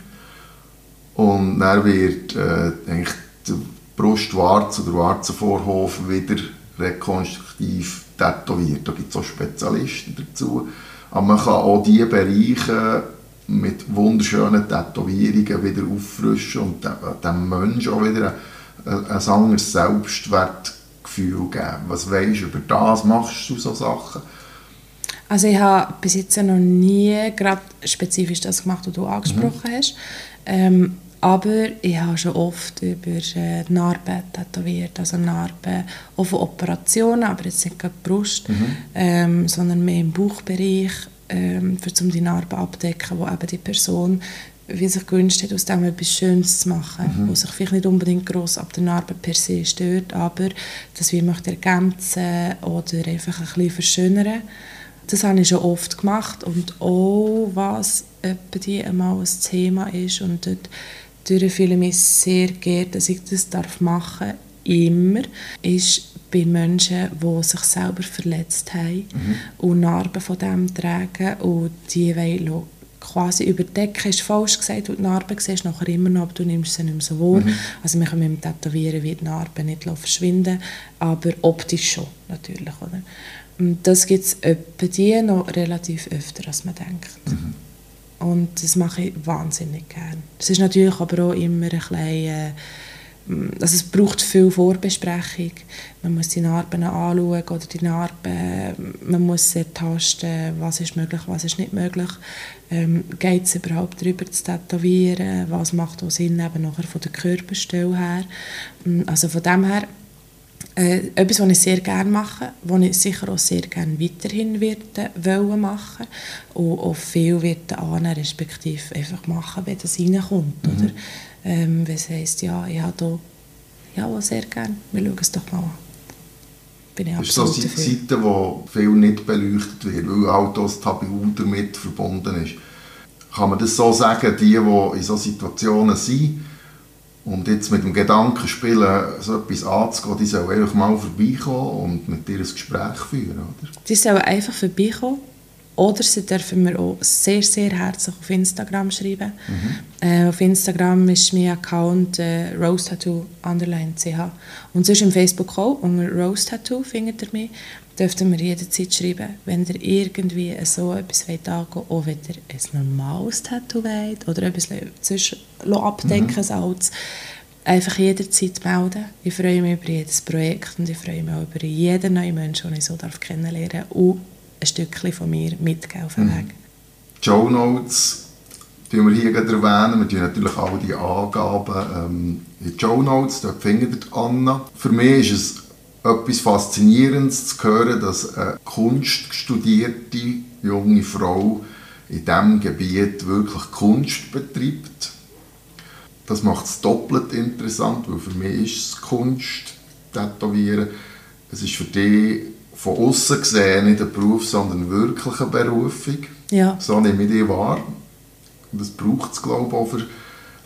Und dann wird äh, eigentlich der Brustwarze oder Warzenvorhof wieder rekonstruktiv tätowiert. Da gibt es auch Spezialisten dazu. Aber man kann auch diese Bereiche mit wunderschönen Tätowierungen wieder auffrischen und dem Menschen auch wieder ein, ein anderes Selbstwertgefühl geben. Was weißt du über das? Machst du so Sachen? Also ich habe bis jetzt noch nie gerade spezifisch das gemacht, was du angesprochen mhm. hast. Ähm, Aber ich habe schon oft über äh, Narben tätowiert, also Narben auch von Operationen, aber jetzt nicht gerade Brust, mhm. ähm, sondern mehr im Bauchbereich, ähm, für, um die Narben abdecken, wo eben die Person wie sich gewünscht hat, aus dem etwas Schönes zu machen, mhm. wo sich vielleicht nicht unbedingt gross ab der Narbe per se stört, aber das wir möchte ergänzen oder einfach ein bisschen verschönern. Das habe ich schon oft gemacht und auch was etwa die einmal ein Thema ist und dort Dadurch fühle ich mich sehr geehrt, dass ich das darf machen darf, immer, ist bei Menschen, die sich selber verletzt haben mhm. und Narben von dem tragen und die wollen quasi überdecken, ist falsch gesagt, und die Narben siehst du nachher immer noch, aber du nimmst sie nicht mehr so wahr. Mhm. Also wir können mit dem Tätowieren wie die Narben nicht verschwinden, aber optisch schon, natürlich. Oder? Und das gibt es etwa die noch relativ öfter, als man denkt. Mhm. Und das mache ich wahnsinnig gerne. Es ist natürlich aber auch immer ein bisschen, äh, also es braucht viel Vorbesprechung. Man muss die Narben anschauen oder die Narben, man muss sehr tasten, was ist möglich, was ist nicht möglich. Ähm, Geht es überhaupt darüber zu tätowieren? Was macht auch Sinn eben nachher von der Körperstelle her? Also von dem her äh, etwas, was ich sehr gerne mache, was ich sicher auch sehr gerne weiterhin werde, wollen machen und auch viel werde annehmen, respektive einfach machen, wenn das reinkommt. Mhm. Oder? Ähm, wenn es heisst, ja, ich habe da ja, auch sehr gerne, wir schauen es doch mal an. Bin ich das ist so eine Seite, wo viel nicht beleuchtet wird, weil Autos Tabu damit verbunden ist. Kann man das so sagen, die, die in solchen Situationen sind, und jetzt mit dem Gedanken spielen, so etwas anzugehen, die sollen einfach mal vorbeikommen und mit dir ein Gespräch führen, oder? Die sollen einfach vorbeikommen. Oder sie dürfen mir auch sehr, sehr herzlich auf Instagram schreiben. Mhm. Äh, auf Instagram ist mein Account äh, rosetattoo ch. Und sonst im Facebook auch, unter rosetattoo findet ihr mich. Dürft ihr mir jederzeit schreiben, wenn ihr irgendwie so etwas wollt angehen wollt, auch wenn ihr ein normales Tattoo wollt oder etwas sonst abdecken mhm. als einfach jederzeit melden. Ich freue mich über jedes Projekt und ich freue mich auch über jeden neuen Menschen, den ich so darf kennenlernen darf ein Stückchen von mir mitgeben auf den mhm. Weg. Show Notes die wir hier erwähnen. Wir tun natürlich all die Angaben ähm, in die Show Notes, dort findet ihr Anna. Für mich ist es etwas Faszinierendes zu hören, dass eine kunststudierte junge Frau in diesem Gebiet wirklich Kunst betreibt. Das macht es doppelt interessant, weil für mich ist es Kunst, Tätowieren. Es ist für dich von außen gesehen nicht ein Beruf, sondern eine Berufung. Ja. So nehme ich die wahr. Und das braucht es, glaube ich, auch für,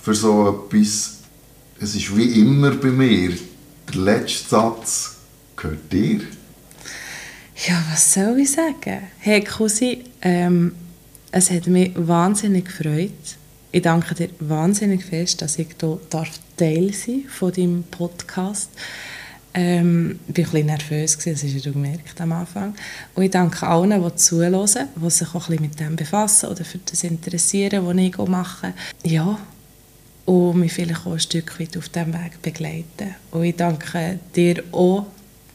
für so etwas. Es ist wie immer bei mir, der letzte Satz gehört dir. Ja, was soll ich sagen? Hey Cousin, ähm, es hat mich wahnsinnig gefreut. Ich danke dir wahnsinnig fest, dass ich hier Teil sein von deinem Podcast. Ähm, ich war ein bisschen nervös, das hast du gemerkt am Anfang. Und ich danke allen, die zuhören, die sich auch ein bisschen mit dem befassen oder für das interessieren, was ich mache. Ja, und mich vielleicht auch ein Stück weit auf diesem Weg begleiten. Und ich danke dir auch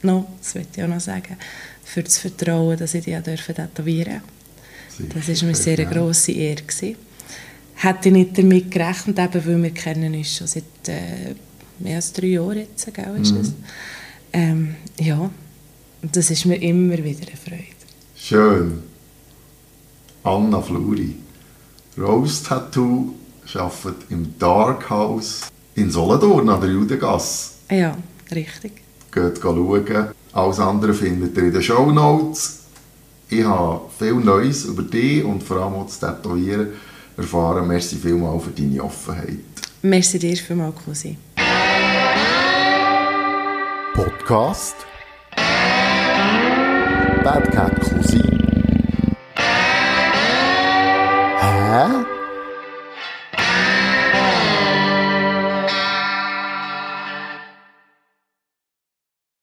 noch, das möchte ich auch noch sagen, für das Vertrauen, dass ich dich tätowieren durfte. Das war mir sehr eine grosse Ehre. Gewesen. Hätte ich nicht damit gerechnet, eben weil wir kennen uns schon seit äh, mehr als drei Jahren jetzt, gell, ist mhm. Ähm, ja, das ist mir immer wieder eine Freude. Schön. Anna Fluri. Rose Tattoo arbeitet im Dark House in Solothurn an der Judengasse. Ja, richtig. Geht schauen. Alles andere findet ihr in den Show Notes. Ich habe viel Neues über dich und vor allem auch das Tätowieren erfahren. Merci vielmals für deine Offenheit. Merci dir vielmals, Cousin. Podcast Bad Cat Cousin. Hä?